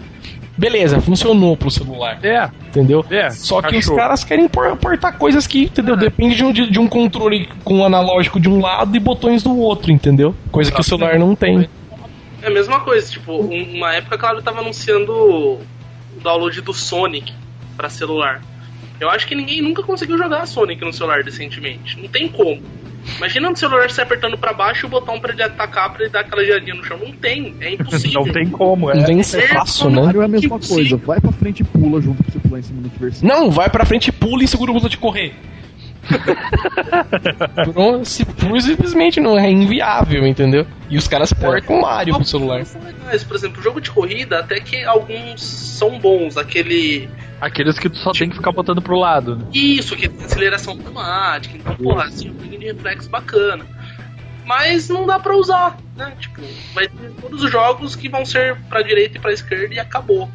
Beleza, funcionou pro celular. É. Entendeu? É. Só que achou. os caras querem importar coisas que, entendeu? É. Depende de um, de, de um controle com um analógico de um lado e botões do outro, entendeu? Coisa que o celular não tem. É a mesma coisa, tipo, uma época, claro, tava anunciando o download do Sonic para celular. Eu acho que ninguém nunca conseguiu jogar a Sonic no celular decentemente. Não tem como. Imagina no celular você apertando pra baixo e o botão pra ele atacar, pra ele dar aquela giradinha no chão. Não tem, é impossível. Não tem como, é. Não tem espaço, né? Mario é a mesma Impossível. coisa. Vai pra frente e pula junto pra você pular em cima do adversário. Não, vai pra frente, pula e segura o botão de correr. Não, se pura simplesmente não é inviável, entendeu? E os caras portam o Mario pro celular. São legais. Por exemplo, jogo de corrida, até que alguns são bons. Aquele. Aqueles que tu só tem que ficar botando pro lado. Né? Isso, que tem aceleração automática. Então, porra, assim, um pouquinho de reflexo bacana. Mas não dá pra usar, né? Tipo, vai ter todos os jogos que vão ser pra direita e pra esquerda e acabou.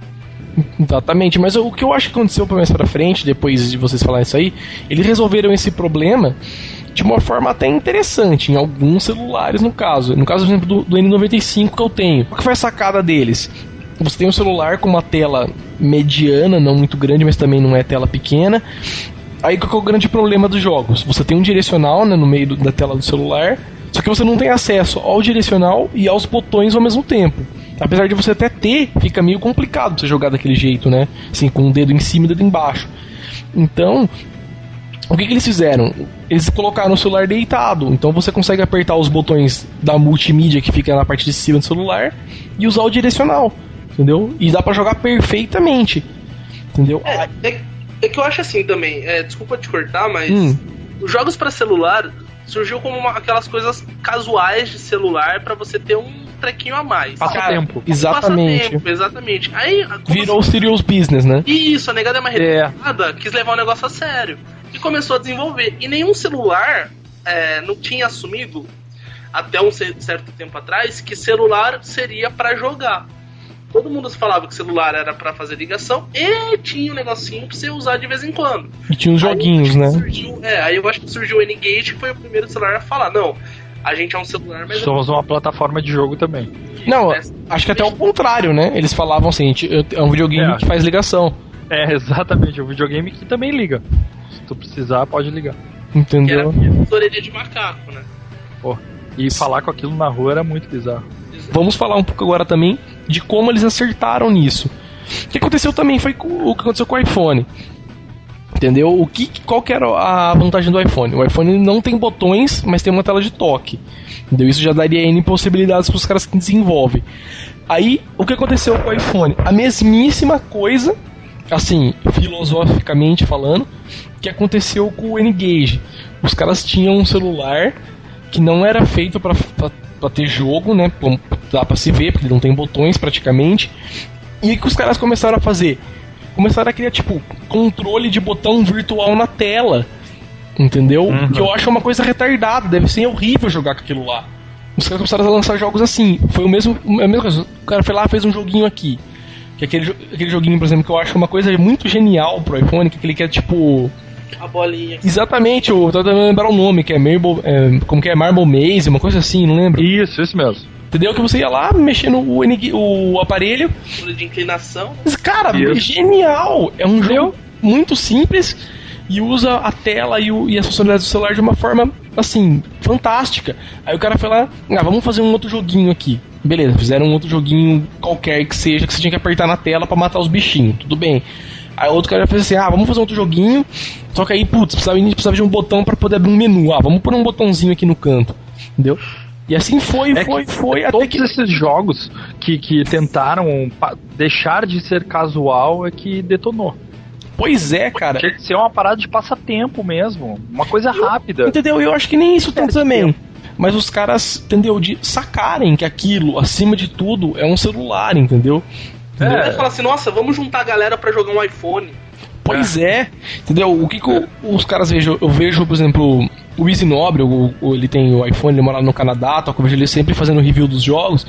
Exatamente, mas o que eu acho que aconteceu mais pra frente, depois de vocês falarem isso aí, eles resolveram esse problema de uma forma até interessante, em alguns celulares no caso. No caso, por exemplo, do, do N95 que eu tenho. Qual que foi a sacada deles? Você tem um celular com uma tela mediana, não muito grande, mas também não é tela pequena. Aí qual é o grande problema dos jogos? Você tem um direcional né, no meio do- da tela do celular, só que você não tem acesso ao direcional e aos botões ao mesmo tempo. Apesar de você até ter, fica meio complicado você jogar daquele jeito, né? Assim, com o dedo em cima e o dedo embaixo. Então, o que, que eles fizeram? Eles colocaram o celular deitado, então você consegue apertar os botões da multimídia que fica na parte de cima do celular e usar o direcional, entendeu? E dá pra jogar perfeitamente, entendeu? É, é, é que eu acho assim também. é, desculpa te cortar, mas Hum. os jogos pra celular surgiu como uma- aquelas coisas casuais de celular pra você ter um trequinho a mais. Passatempo. Um Exatamente. passatempo, exatamente. Aí Virou serious business, né? Isso, a negada é mais É. retardada, quis levar o negócio a sério. E começou a desenvolver. E nenhum celular é, não tinha assumido, até um ce- certo tempo atrás, que celular seria pra jogar. Todo mundo falava que celular era pra fazer ligação e tinha um negocinho pra você usar de vez em quando. E tinha uns Aí joguinhos, né? Surgiu, é, aí eu acho que surgiu o N-Gage, que foi o primeiro celular a falar, não, a gente é um celular, mas Somos uma plataforma de jogo também. Não, é, acho que até o contrário, né? Eles falavam assim, "Gente, eu- é um videogame É. que faz ligação, É, exatamente, o videogame que também liga. Se tu precisar, pode ligar. que era entendeu? orelha de macaco, né? E falar com aquilo na rua era muito bizarro. Vamos falar um pouco agora também de como eles acertaram nisso. O que aconteceu também foi o que aconteceu com o iPhone. Entendeu? O que, qual que era a vantagem do iPhone? O iPhone não tem botões, mas tem uma tela de toque. Entendeu? Isso já daria N possibilidades para os caras que desenvolvem. Aí, o que aconteceu com o iPhone? A mesmíssima coisa, assim, filosoficamente falando, que aconteceu com o N-Gage. Os caras tinham um celular que não era feito para ter jogo, né? Dá pra se ver, porque ele não tem botões praticamente. E o que os caras começaram a fazer? Começaram a criar, tipo, controle de botão virtual na tela. Entendeu? Uhum. Que eu acho uma coisa retardada, deve ser horrível jogar com aquilo lá. Os caras começaram a lançar jogos assim. Foi o mesmo. A mesma coisa. O cara foi lá e fez um joguinho aqui. Que é aquele, aquele joguinho, por exemplo, que eu acho uma coisa muito genial pro iPhone, que é aquele que é tipo. A bolinha. Exatamente, eu tô tentando lembrar o nome, que é Marble. é, como que é? Marble Maze, uma coisa assim, não lembro. Isso, isso mesmo. Entendeu? Que você ia lá, mexendo o, o aparelho. de inclinação. Mas, cara, Isso. genial! É um jogo muito simples e usa a tela e, o- e as funcionalidades do celular de uma forma, assim, fantástica. Aí o cara foi lá, ah, vamos fazer um outro joguinho aqui. Beleza, fizeram um outro joguinho qualquer que seja, que você tinha que apertar na tela pra matar os bichinhos, tudo bem. Aí outro cara fez assim, ah, vamos fazer outro joguinho, só que aí, putz, precisava, precisava de um botão pra poder abrir um menu. Ah, vamos pôr um botãozinho aqui no canto, entendeu? E assim foi, É foi, foi, Todos que... esses jogos que, que tentaram deixar de ser casual é que detonou. Pois é, cara. Tinha que ser uma parada de passatempo mesmo. Uma coisa rápida. Entendeu? Eu acho que nem isso tanto também. Mas os caras, entendeu? De sacarem que aquilo, acima de tudo, é um celular, entendeu? Aí fala assim, nossa, vamos juntar a galera pra jogar um iPhone. Pois é, entendeu? O que, que os caras vejam? Eu vejo, por exemplo, o Easy Nobre, o- o- ele tem o iPhone, ele mora no Canadá, toca, eu vejo ele sempre fazendo review dos jogos.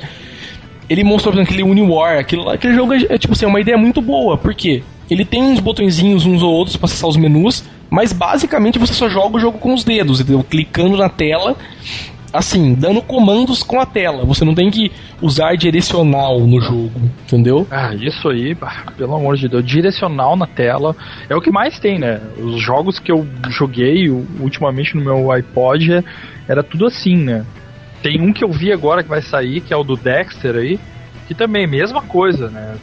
Ele mostrou, por exemplo, aquele Uniwar, aquilo, aquele jogo é, é, tipo assim, uma ideia muito boa, por quê? Ele tem uns botõezinhos uns ou outros pra acessar os menus, mas basicamente você só joga o jogo com os dedos, entendeu? Clicando na tela, assim, dando comandos com a tela. Você não tem que usar direcional no jogo, entendeu? Ah, isso aí, pelo amor de Deus, direcional na tela é o que mais tem, né? Os jogos que eu joguei ultimamente no meu iPod é- era tudo assim, né? Tem um que eu vi agora que vai sair, que é o do Dexter aí, que também, mesma coisa, né?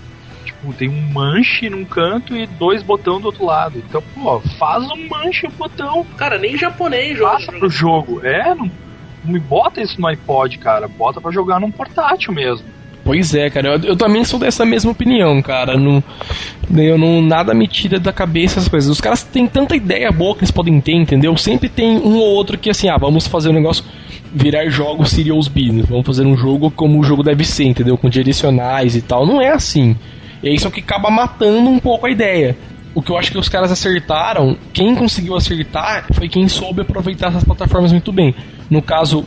Tipo, tem um manche num canto e dois botão do outro lado. Então, pô, faz um manche um botão. Cara, nem japonês joga. Passa pro jogo. É, não me bota isso no iPod, cara. Bota pra jogar num portátil mesmo. Pois é, cara, eu, eu, também sou dessa mesma opinião, cara. Não, eu não nada me tira da cabeça essas coisas. Os caras têm tanta ideia boa que eles podem ter, entendeu? Sempre tem um ou outro que assim, ah, vamos fazer um negócio virar jogos serious business. Vamos fazer um jogo como o jogo deve ser, entendeu? Com direcionais e tal. Não é assim. E é isso que acaba matando um pouco a ideia. O que eu acho que os caras acertaram, quem conseguiu acertar foi quem soube aproveitar essas plataformas muito bem. No caso,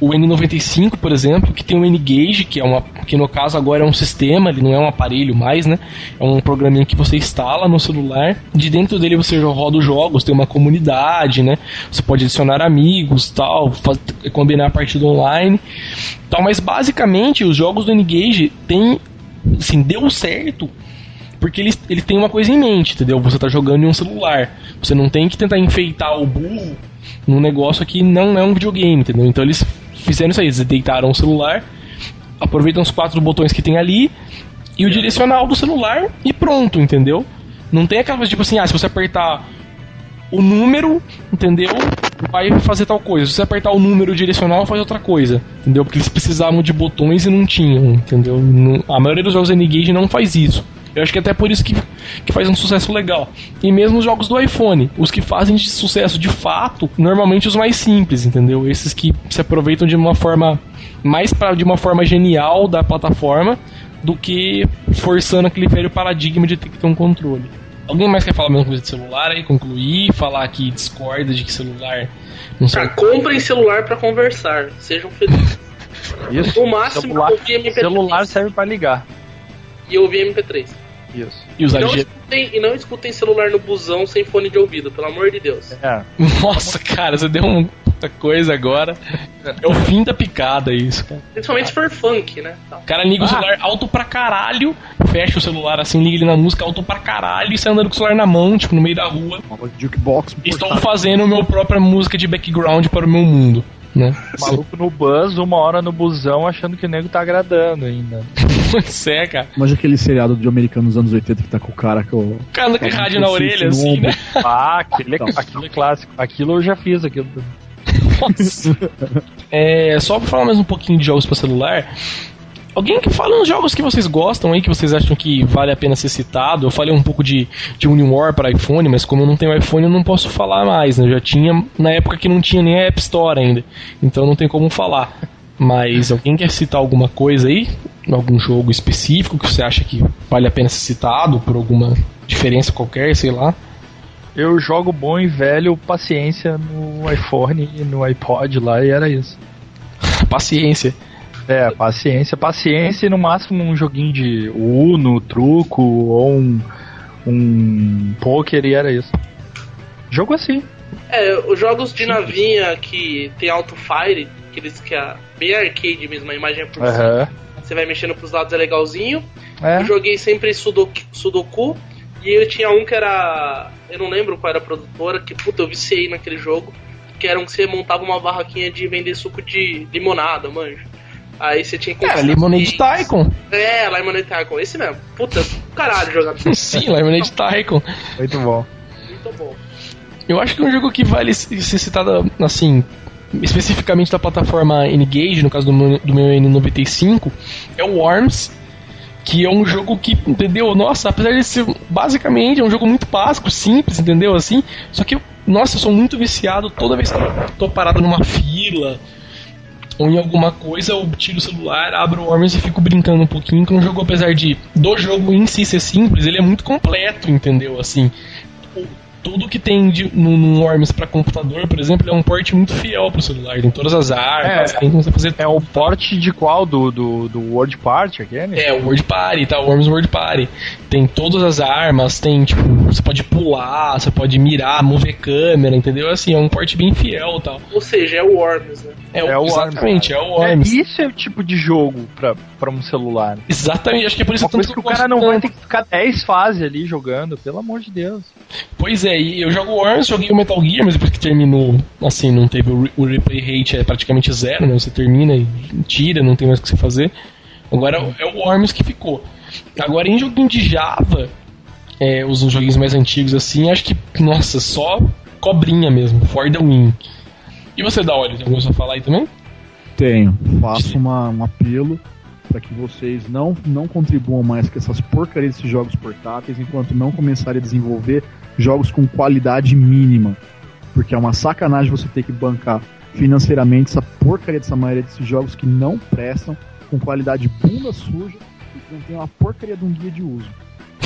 o N95, por exemplo, que tem o N-Gage, que é que no caso agora é um sistema, ele não é um aparelho mais, né? É um programinha que você instala no celular. De dentro dele você roda os jogos, tem uma comunidade, né? Você pode adicionar amigos, tal, combinar a partida online, tal. Mas basicamente os jogos do N-Gage tem, assim, deu certo porque ele, ele tem uma coisa em mente, entendeu? Você está jogando em um celular. Você não tem que tentar enfeitar o burro num negócio que não é um videogame, entendeu? Então eles fizeram isso aí, eles deitaram o celular, aproveitam os quatro botões que tem ali e o direcional do celular e pronto, entendeu? Não tem aquela coisa tipo assim, ah, se você apertar o número, entendeu? Vai fazer tal coisa. Se você apertar o número direcional, faz outra coisa, entendeu? Porque eles precisavam de botões e não tinham, entendeu? A maioria dos jogos N-Gage não faz isso. Eu acho que até por isso que, que faz um sucesso legal. E mesmo os jogos do iPhone, os que fazem sucesso de fato, normalmente os mais simples, entendeu? Esses que se aproveitam de uma forma mais pra, de uma forma genial da plataforma do que forçando aquele velho paradigma de ter que ter um controle. Alguém mais quer falar a mesma coisa de celular aí, concluir, falar que discorda de que celular não serve? Ah, comprem celular para conversar, sejam felizes. Isso. No máximo, celular, celular serve para ligar. E ouvir MP3. Isso. E, usar e, não escutem, e não escutem celular no busão sem fone de ouvido, pelo amor de Deus. É. Nossa, cara, você deu muita coisa agora. É o fim da picada isso, cara. Principalmente se for funk, né? O cara liga ah. o celular alto pra caralho, fecha o celular assim, liga ele na música alto pra caralho e sai andando com o celular na mão, tipo, no meio da rua. Jukebox. Estou fazendo a minha própria música de background para o meu mundo né? Maluco no buzz, uma hora no busão, achando que o nego tá agradando ainda. Pois é, cara. Mas aquele seriado de americano dos anos 80 que tá com o cara com o. Cara, com rádio na orelha, assim, né? Ah, aquilo é, aquilo é clássico. Aquilo eu já fiz, aquilo. Nossa. é, só pra falar mais um pouquinho de jogos pra celular, Alguém que fala uns jogos que vocês gostam aí, que vocês acham que vale a pena ser citado. Eu falei um pouco de, de War para iPhone, mas como eu não tenho iPhone, eu não posso falar mais. Né? Eu já tinha na época que não tinha nem a App Store ainda. Então não tem como falar. Mas alguém quer citar alguma coisa aí? Algum jogo específico que você acha que vale a pena ser citado por alguma diferença qualquer, sei lá? Eu jogo bom e velho paciência no iPhone e no iPod lá e era isso. paciência. É, paciência, paciência e no máximo um joguinho de Uno, truco ou um, um poker e era isso. Jogo assim. É, os jogos de navinha que tem auto-fire, aqueles que é bem arcade mesmo, a imagem é por uhum. cima. Você vai mexendo pros lados, é legalzinho. É. Eu joguei sempre sudoku, sudoku e eu tinha um que era. Eu não lembro qual era a produtora, que puta, eu viciei naquele jogo. Que era um que você montava uma barraquinha de vender suco de limonada, manjo. Aí você tinha que. É, Lemonade Tycoon. É, Lemonade Tycoon, esse mesmo. Puta, caralho jogar. Sim, Lemonade Tycoon. Muito bom. Muito bom. Eu acho que um jogo que vale ser citado, assim, especificamente da plataforma Engage, no caso do meu, do meu N95, é o Worms, que é um jogo que, entendeu? Nossa, apesar de ser basicamente é um jogo muito básico, simples, entendeu? Assim, só que, nossa, eu sou muito viciado toda vez que eu tô parado numa fila ou em alguma coisa, eu tiro o celular, abro o Worms e fico brincando um pouquinho, que um jogo, apesar de do jogo em si ser simples, ele é muito completo, entendeu? Assim, tudo que tem de, no, no Worms para computador, por exemplo, é um port muito fiel pro celular. Tem todas as armas, é, tem como você fazer. É o port de qual? Do, do, do Word Party aquele? É, o Word Party, tá? O Worms Word Party. Tem todas as armas, tem, tipo, você pode pular, você pode mirar, mover câmera, entendeu? Assim, é um port bem fiel tal. Ou seja, é o Worms, né? É, é o exatamente, Worms. é o Worms. É, isso é o tipo de jogo pra, pra um celular. Exatamente, acho que é por isso Uma tanto que o cara não tanto. vai ter que ficar 10 fases ali jogando, pelo amor de Deus. Pois é, e eu jogo Worms, joguei o Metal Gear, mas depois que terminou, assim, não teve o, o replay rate, é praticamente zero, né? Você termina e tira, não tem mais o que você fazer. Agora é o Worms que ficou. Agora, em joguinho de Java, é, os joguinhos mais antigos assim, acho que, nossa, só cobrinha mesmo, for the win. E você, da Olho, tem alguma coisa a falar aí também? Tenho. Faço uma, um apelo para que vocês não, não contribuam mais com essas porcarias desses jogos portáteis enquanto não começarem a desenvolver jogos com qualidade mínima. Porque é uma sacanagem você ter que bancar financeiramente essa porcaria dessa maioria desses jogos que não prestam, com qualidade bunda suja e que não tem uma porcaria de um guia de uso.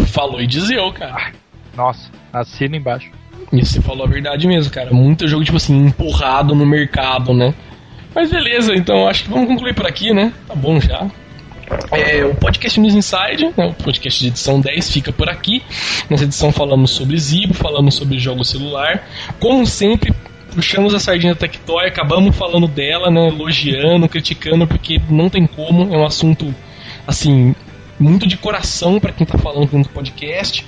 Falou e dizeu, cara. Nossa, assina embaixo. Isso você falou a verdade mesmo, cara. Muito jogo, tipo assim, empurrado no mercado, né? Mas beleza, então acho que vamos concluir por aqui, né? Tá bom já. É, o podcast News Inside, né, o podcast de edição 10, fica por aqui. Nessa edição falamos sobre Zibo, falamos sobre jogo celular. Como sempre, puxamos a sardinha da Tectoy, acabamos falando dela, né, elogiando, criticando, porque não tem como, é um assunto, assim, muito de coração para quem tá falando no podcast.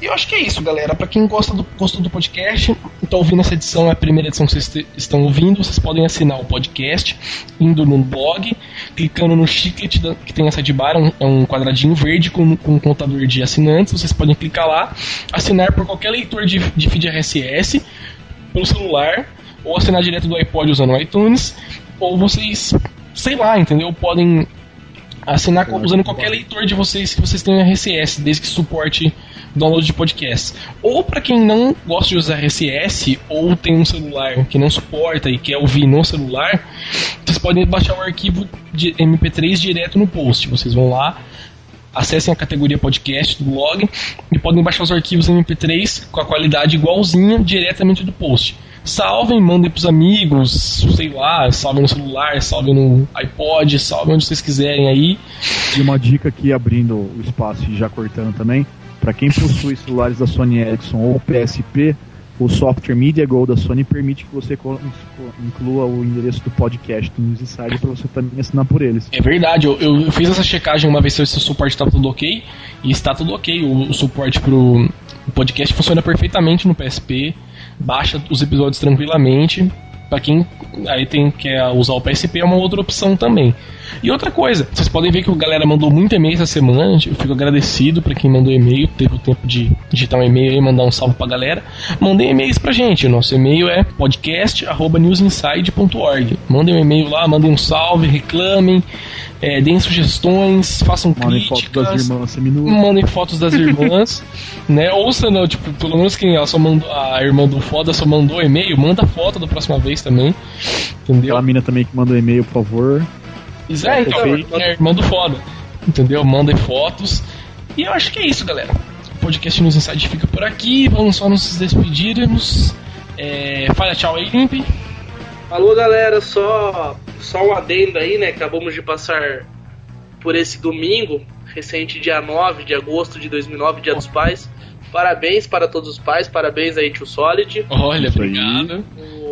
E eu acho que é isso, galera. Para quem gosta do, gostou do podcast, tá ouvindo essa edição, é a primeira edição que vocês estão ouvindo, vocês podem assinar o podcast indo no blog, clicando no chiclete da, que tem essa de bar, um, é um quadradinho verde com, com um contador de assinantes. Vocês podem clicar lá, assinar por qualquer leitor de, de feed RSS, pelo celular, ou assinar direto do iPod usando o iTunes, ou vocês, sei lá, entendeu? Podem assinar usando qualquer leitor de vocês que vocês tenham RSS, desde que suporte download de podcast. Ou para quem não gosta de usar RSS ou tem um celular que não suporta e quer ouvir no celular, vocês podem baixar o arquivo de MP3 direto no post. Vocês vão lá, acessem a categoria podcast do blog e podem baixar os arquivos MP3 com a qualidade igualzinha diretamente do post. Salvem, mandem pros amigos, sei lá, salvem no celular, salvem no iPod, salvem onde vocês quiserem aí. E uma dica aqui, abrindo o espaço e já cortando também, para quem possui celulares da Sony Ericsson ou PSP, o software Media Go da Sony permite que você inclua o endereço do podcast News Insider para você também assinar por eles. É verdade, eu, eu fiz essa checagem uma vez se o suporte está tudo ok e está tudo ok. O, o suporte para o podcast funciona perfeitamente no PSP, baixa os episódios tranquilamente. Para quem aí tem quer usar o PSP é uma outra opção também. E outra coisa, vocês podem ver que a galera mandou muito e-mail essa semana. Eu fico agradecido para quem mandou e-mail, teve o tempo de digitar um e-mail e mandar um salve pra galera. Mandem e-mails pra gente. O nosso e-mail é podcast@newsinside.org. Mandem um e-mail lá, mandem um salve, reclamem, é, deem sugestões, façam mandem críticas. Fotos das irmãs mandem fotos das irmãs, né? Ou se não, tipo, pelo menos quem ela só mandou, a irmã do foda só mandou e-mail, manda foto da próxima vez também. Entendeu? Aquela mina também que mandou e-mail, por favor. É, então, é do foda. Entendeu? Mandem fotos. E eu acho que é isso, galera. O podcast News Inside fica por aqui. Vamos só nos despedirmos. É, fala tchau aí, Limp. Falou, galera. Só, só um adendo aí, né? Acabamos de passar por esse domingo, recente dia 9 de agosto de 2009, Dia dos Pais. Parabéns para todos os pais, parabéns aí, tio Solid. Olha, obrigado. O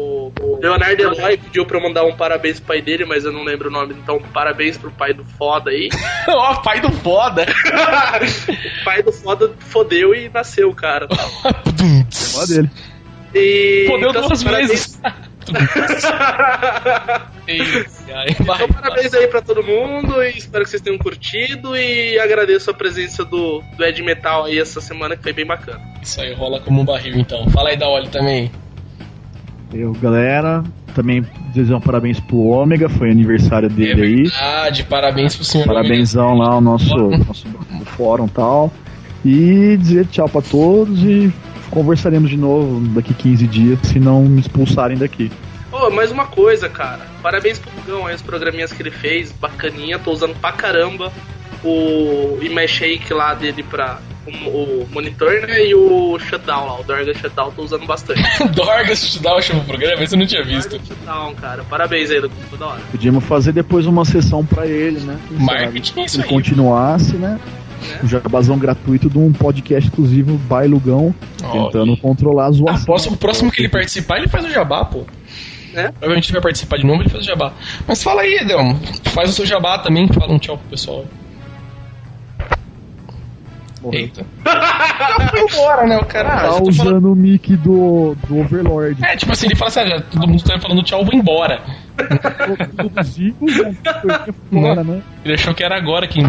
Leonardo Eloy pediu pra eu mandar um parabéns pro pai dele, mas eu não lembro o nome. Então, parabéns pro pai do foda aí. Ó, oh, pai do foda! o pai do foda fodeu e nasceu, cara. é dele. E... Fodeu então, duas vezes. então, parabéns aí pra todo mundo e espero que vocês tenham curtido e agradeço a presença do, do Ed Metal aí essa semana que foi bem bacana. Isso aí, rola como um barril então. Fala aí da Oli também. Eu, galera, também desejo um parabéns pro Ômega, foi aniversário dele é verdade, aí. parabéns pro senhor. Parabénsão lá ao nosso, nosso fórum e tal. E dizer tchau pra todos e conversaremos de novo daqui 15 dias, se não me expulsarem daqui. Oh, mais uma coisa, cara. Parabéns pro Gão aí, os programinhas que ele fez, bacaninha, tô usando pra caramba o Image Shake lá dele pra, o, monitor, né? E o shutdown lá, o Dorga Shutdown, tô usando bastante. Dorga Shutdown chama o programa? Esse eu não tinha visto. Dorga Shutdown, cara. Parabéns aí, toda hora. Podíamos fazer depois uma sessão pra ele, né? Quem Marketing sabe? Se ele continuasse, né? É. Um jabazão gratuito de um podcast exclusivo by Lugão, tentando controlar as zoação. Ah, próximo, o próximo que ele participar, ele faz o jabá, pô. É? Provavelmente ele vai participar de novo, ele faz o jabá. Mas fala aí, Edelmo. Faz o seu jabá também, fala um tchau pro pessoal. Morreu. Eita. Já foi embora, né? O cara. Tá ah, usando falando... o mic do, do Overlord. É, tipo assim, ele fala assim: ah, todo mundo tá falando tchau, eu vou embora. Zibo, né? fora, né? Ele achou que era agora que.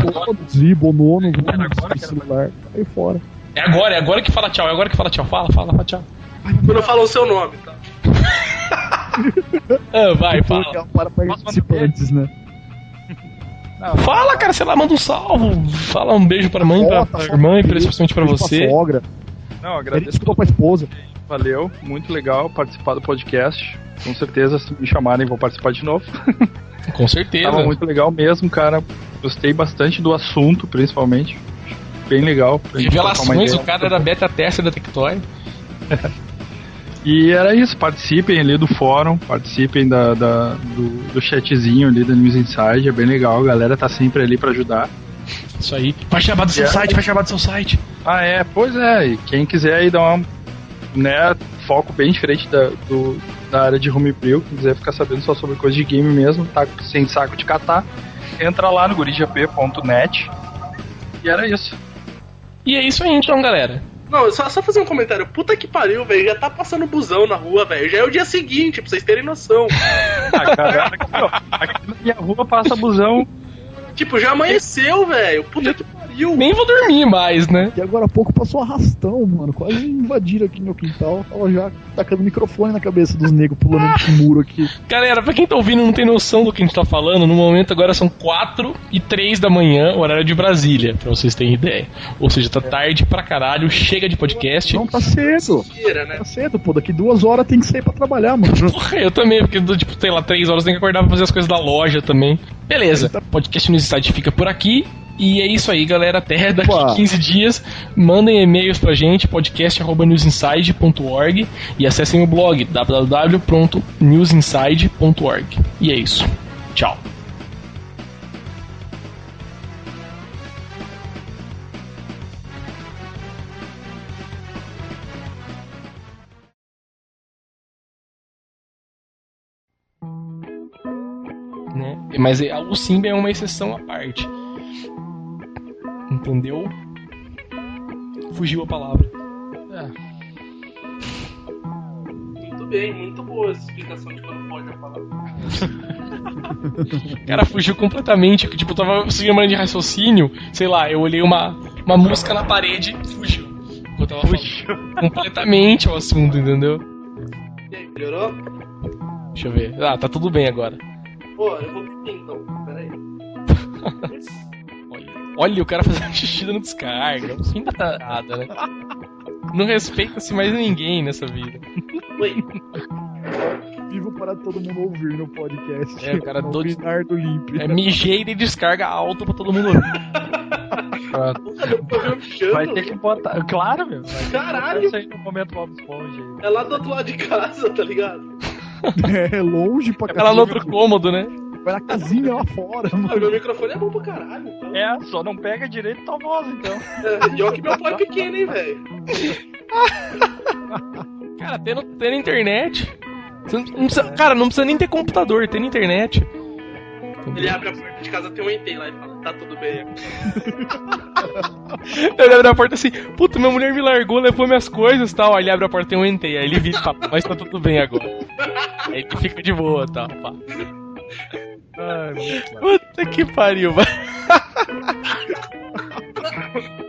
Zibo, nono, que era celular. Aí fora. É agora, é agora que fala tchau, é agora que fala tchau. Fala, fala, fala tchau. Tu não falou o seu nome, tá? Ah, vai, fala. para participantes, né? Não, Fala, cara, sei lá, manda um salve. Fala um beijo pra mãe, pra, pra irmã e principalmente pra você. sogra. não, agradeço. desculpa pra esposa. Valeu, muito legal participar do podcast. Com certeza, se me chamarem, vou participar de novo. Com certeza. Tava muito legal mesmo, cara. Gostei bastante do assunto, principalmente. Bem legal. pra Revelações, o cara era beta tester da Tectoy. E era isso, participem ali do fórum, participem da, da- do, do chatzinho ali da News Inside, é bem legal, a galera tá sempre ali pra ajudar. Isso aí. Faz chamar do seu Yeah. site, faz chamar do seu site. Ah, é, pois é, e quem quiser aí dar um né, foco bem diferente da, do, da área de homebrew, quem quiser ficar sabendo só sobre coisa de game mesmo, tá sem saco de catar, entra lá no gurijap.net e era isso. E é isso aí então, galera. Não, só, só fazer um comentário. Puta que pariu, velho. Já tá passando busão na rua, velho. Já é o dia seguinte, pra vocês terem noção. Ah, cara, aqui, ó, aqui na minha rua passa busão tipo, já amanheceu, velho. Puta que pariu. Nem vou dormir mais, né? E agora há pouco passou arrastão, mano. Quase invadiram aqui meu quintal. Tava já tacando microfone na cabeça dos negros pulando esse muro aqui. Galera, pra quem tá ouvindo e não tem noção do que a gente tá falando, no momento agora são 4 e 3 da manhã, horário de Brasília, pra vocês terem ideia. Ou seja, tá tarde pra caralho, chega de podcast. Não, tá cedo. Mentira, né? Tá cedo, pô. Daqui duas horas tem que sair pra trabalhar, mano. Porra, eu também, porque, tipo, sei lá, 3 horas tem que acordar pra fazer as coisas da loja também. Beleza, podcast no site fica por aqui. E é isso aí, galera. Até daqui Opa. 15 dias, mandem e-mails pra gente, podcast.newsinside.org e acessem o blog www.newsinside.org. E é isso. Tchau. Mas é- o Simba é uma exceção à parte. Entendeu? Fugiu a palavra. Muito bem, muito boa essa explicação de quando pode a palavra. O cara fugiu completamente. que, Tipo, eu tava seguindo uma linha de raciocínio. Sei lá, eu olhei uma, uma música na parede e fugiu. Eu tava falando completamente o assunto, entendeu? E aí, melhorou? Deixa eu ver. Ah, tá tudo bem agora. Pô, eu vou pedir então. Pera aí. Olha, olha o cara fazendo xixi no descarga. O fim da nada, né? Não respeita-se mais ninguém nessa vida. Oi. Vivo para todo mundo ouvir no podcast. É, o cara Binar do Limp. É mijeira e descarga alto pra todo mundo ouvir. Vai ter que botar. Claro, meu. Caralho. Isso aí no momento Bob Esponja. É lá do outro lado de casa, tá ligado? É longe pra É lá no outro cômodo, né? Vai na casinha lá fora, Ah, mano. meu microfone é bom pra caralho. Então. É, só não pega direito tua voz, então. É, e olha que meu pau é pequeno, hein, velho. Cara, tendo, tendo internet. não precisa- cara, não precisa nem ter computador, tendo internet. Tá ele abre a porta de casa, tem um ET lá e fala, tá tudo bem. ele abre a porta assim, puta, minha mulher me largou, levou minhas coisas e tal. Aí ele abre a porta, tem um ET. Aí ele vira pá, mas tá tudo bem agora. Aí ele fica de boa tá. pá. Ai, Puta que pariu, mano.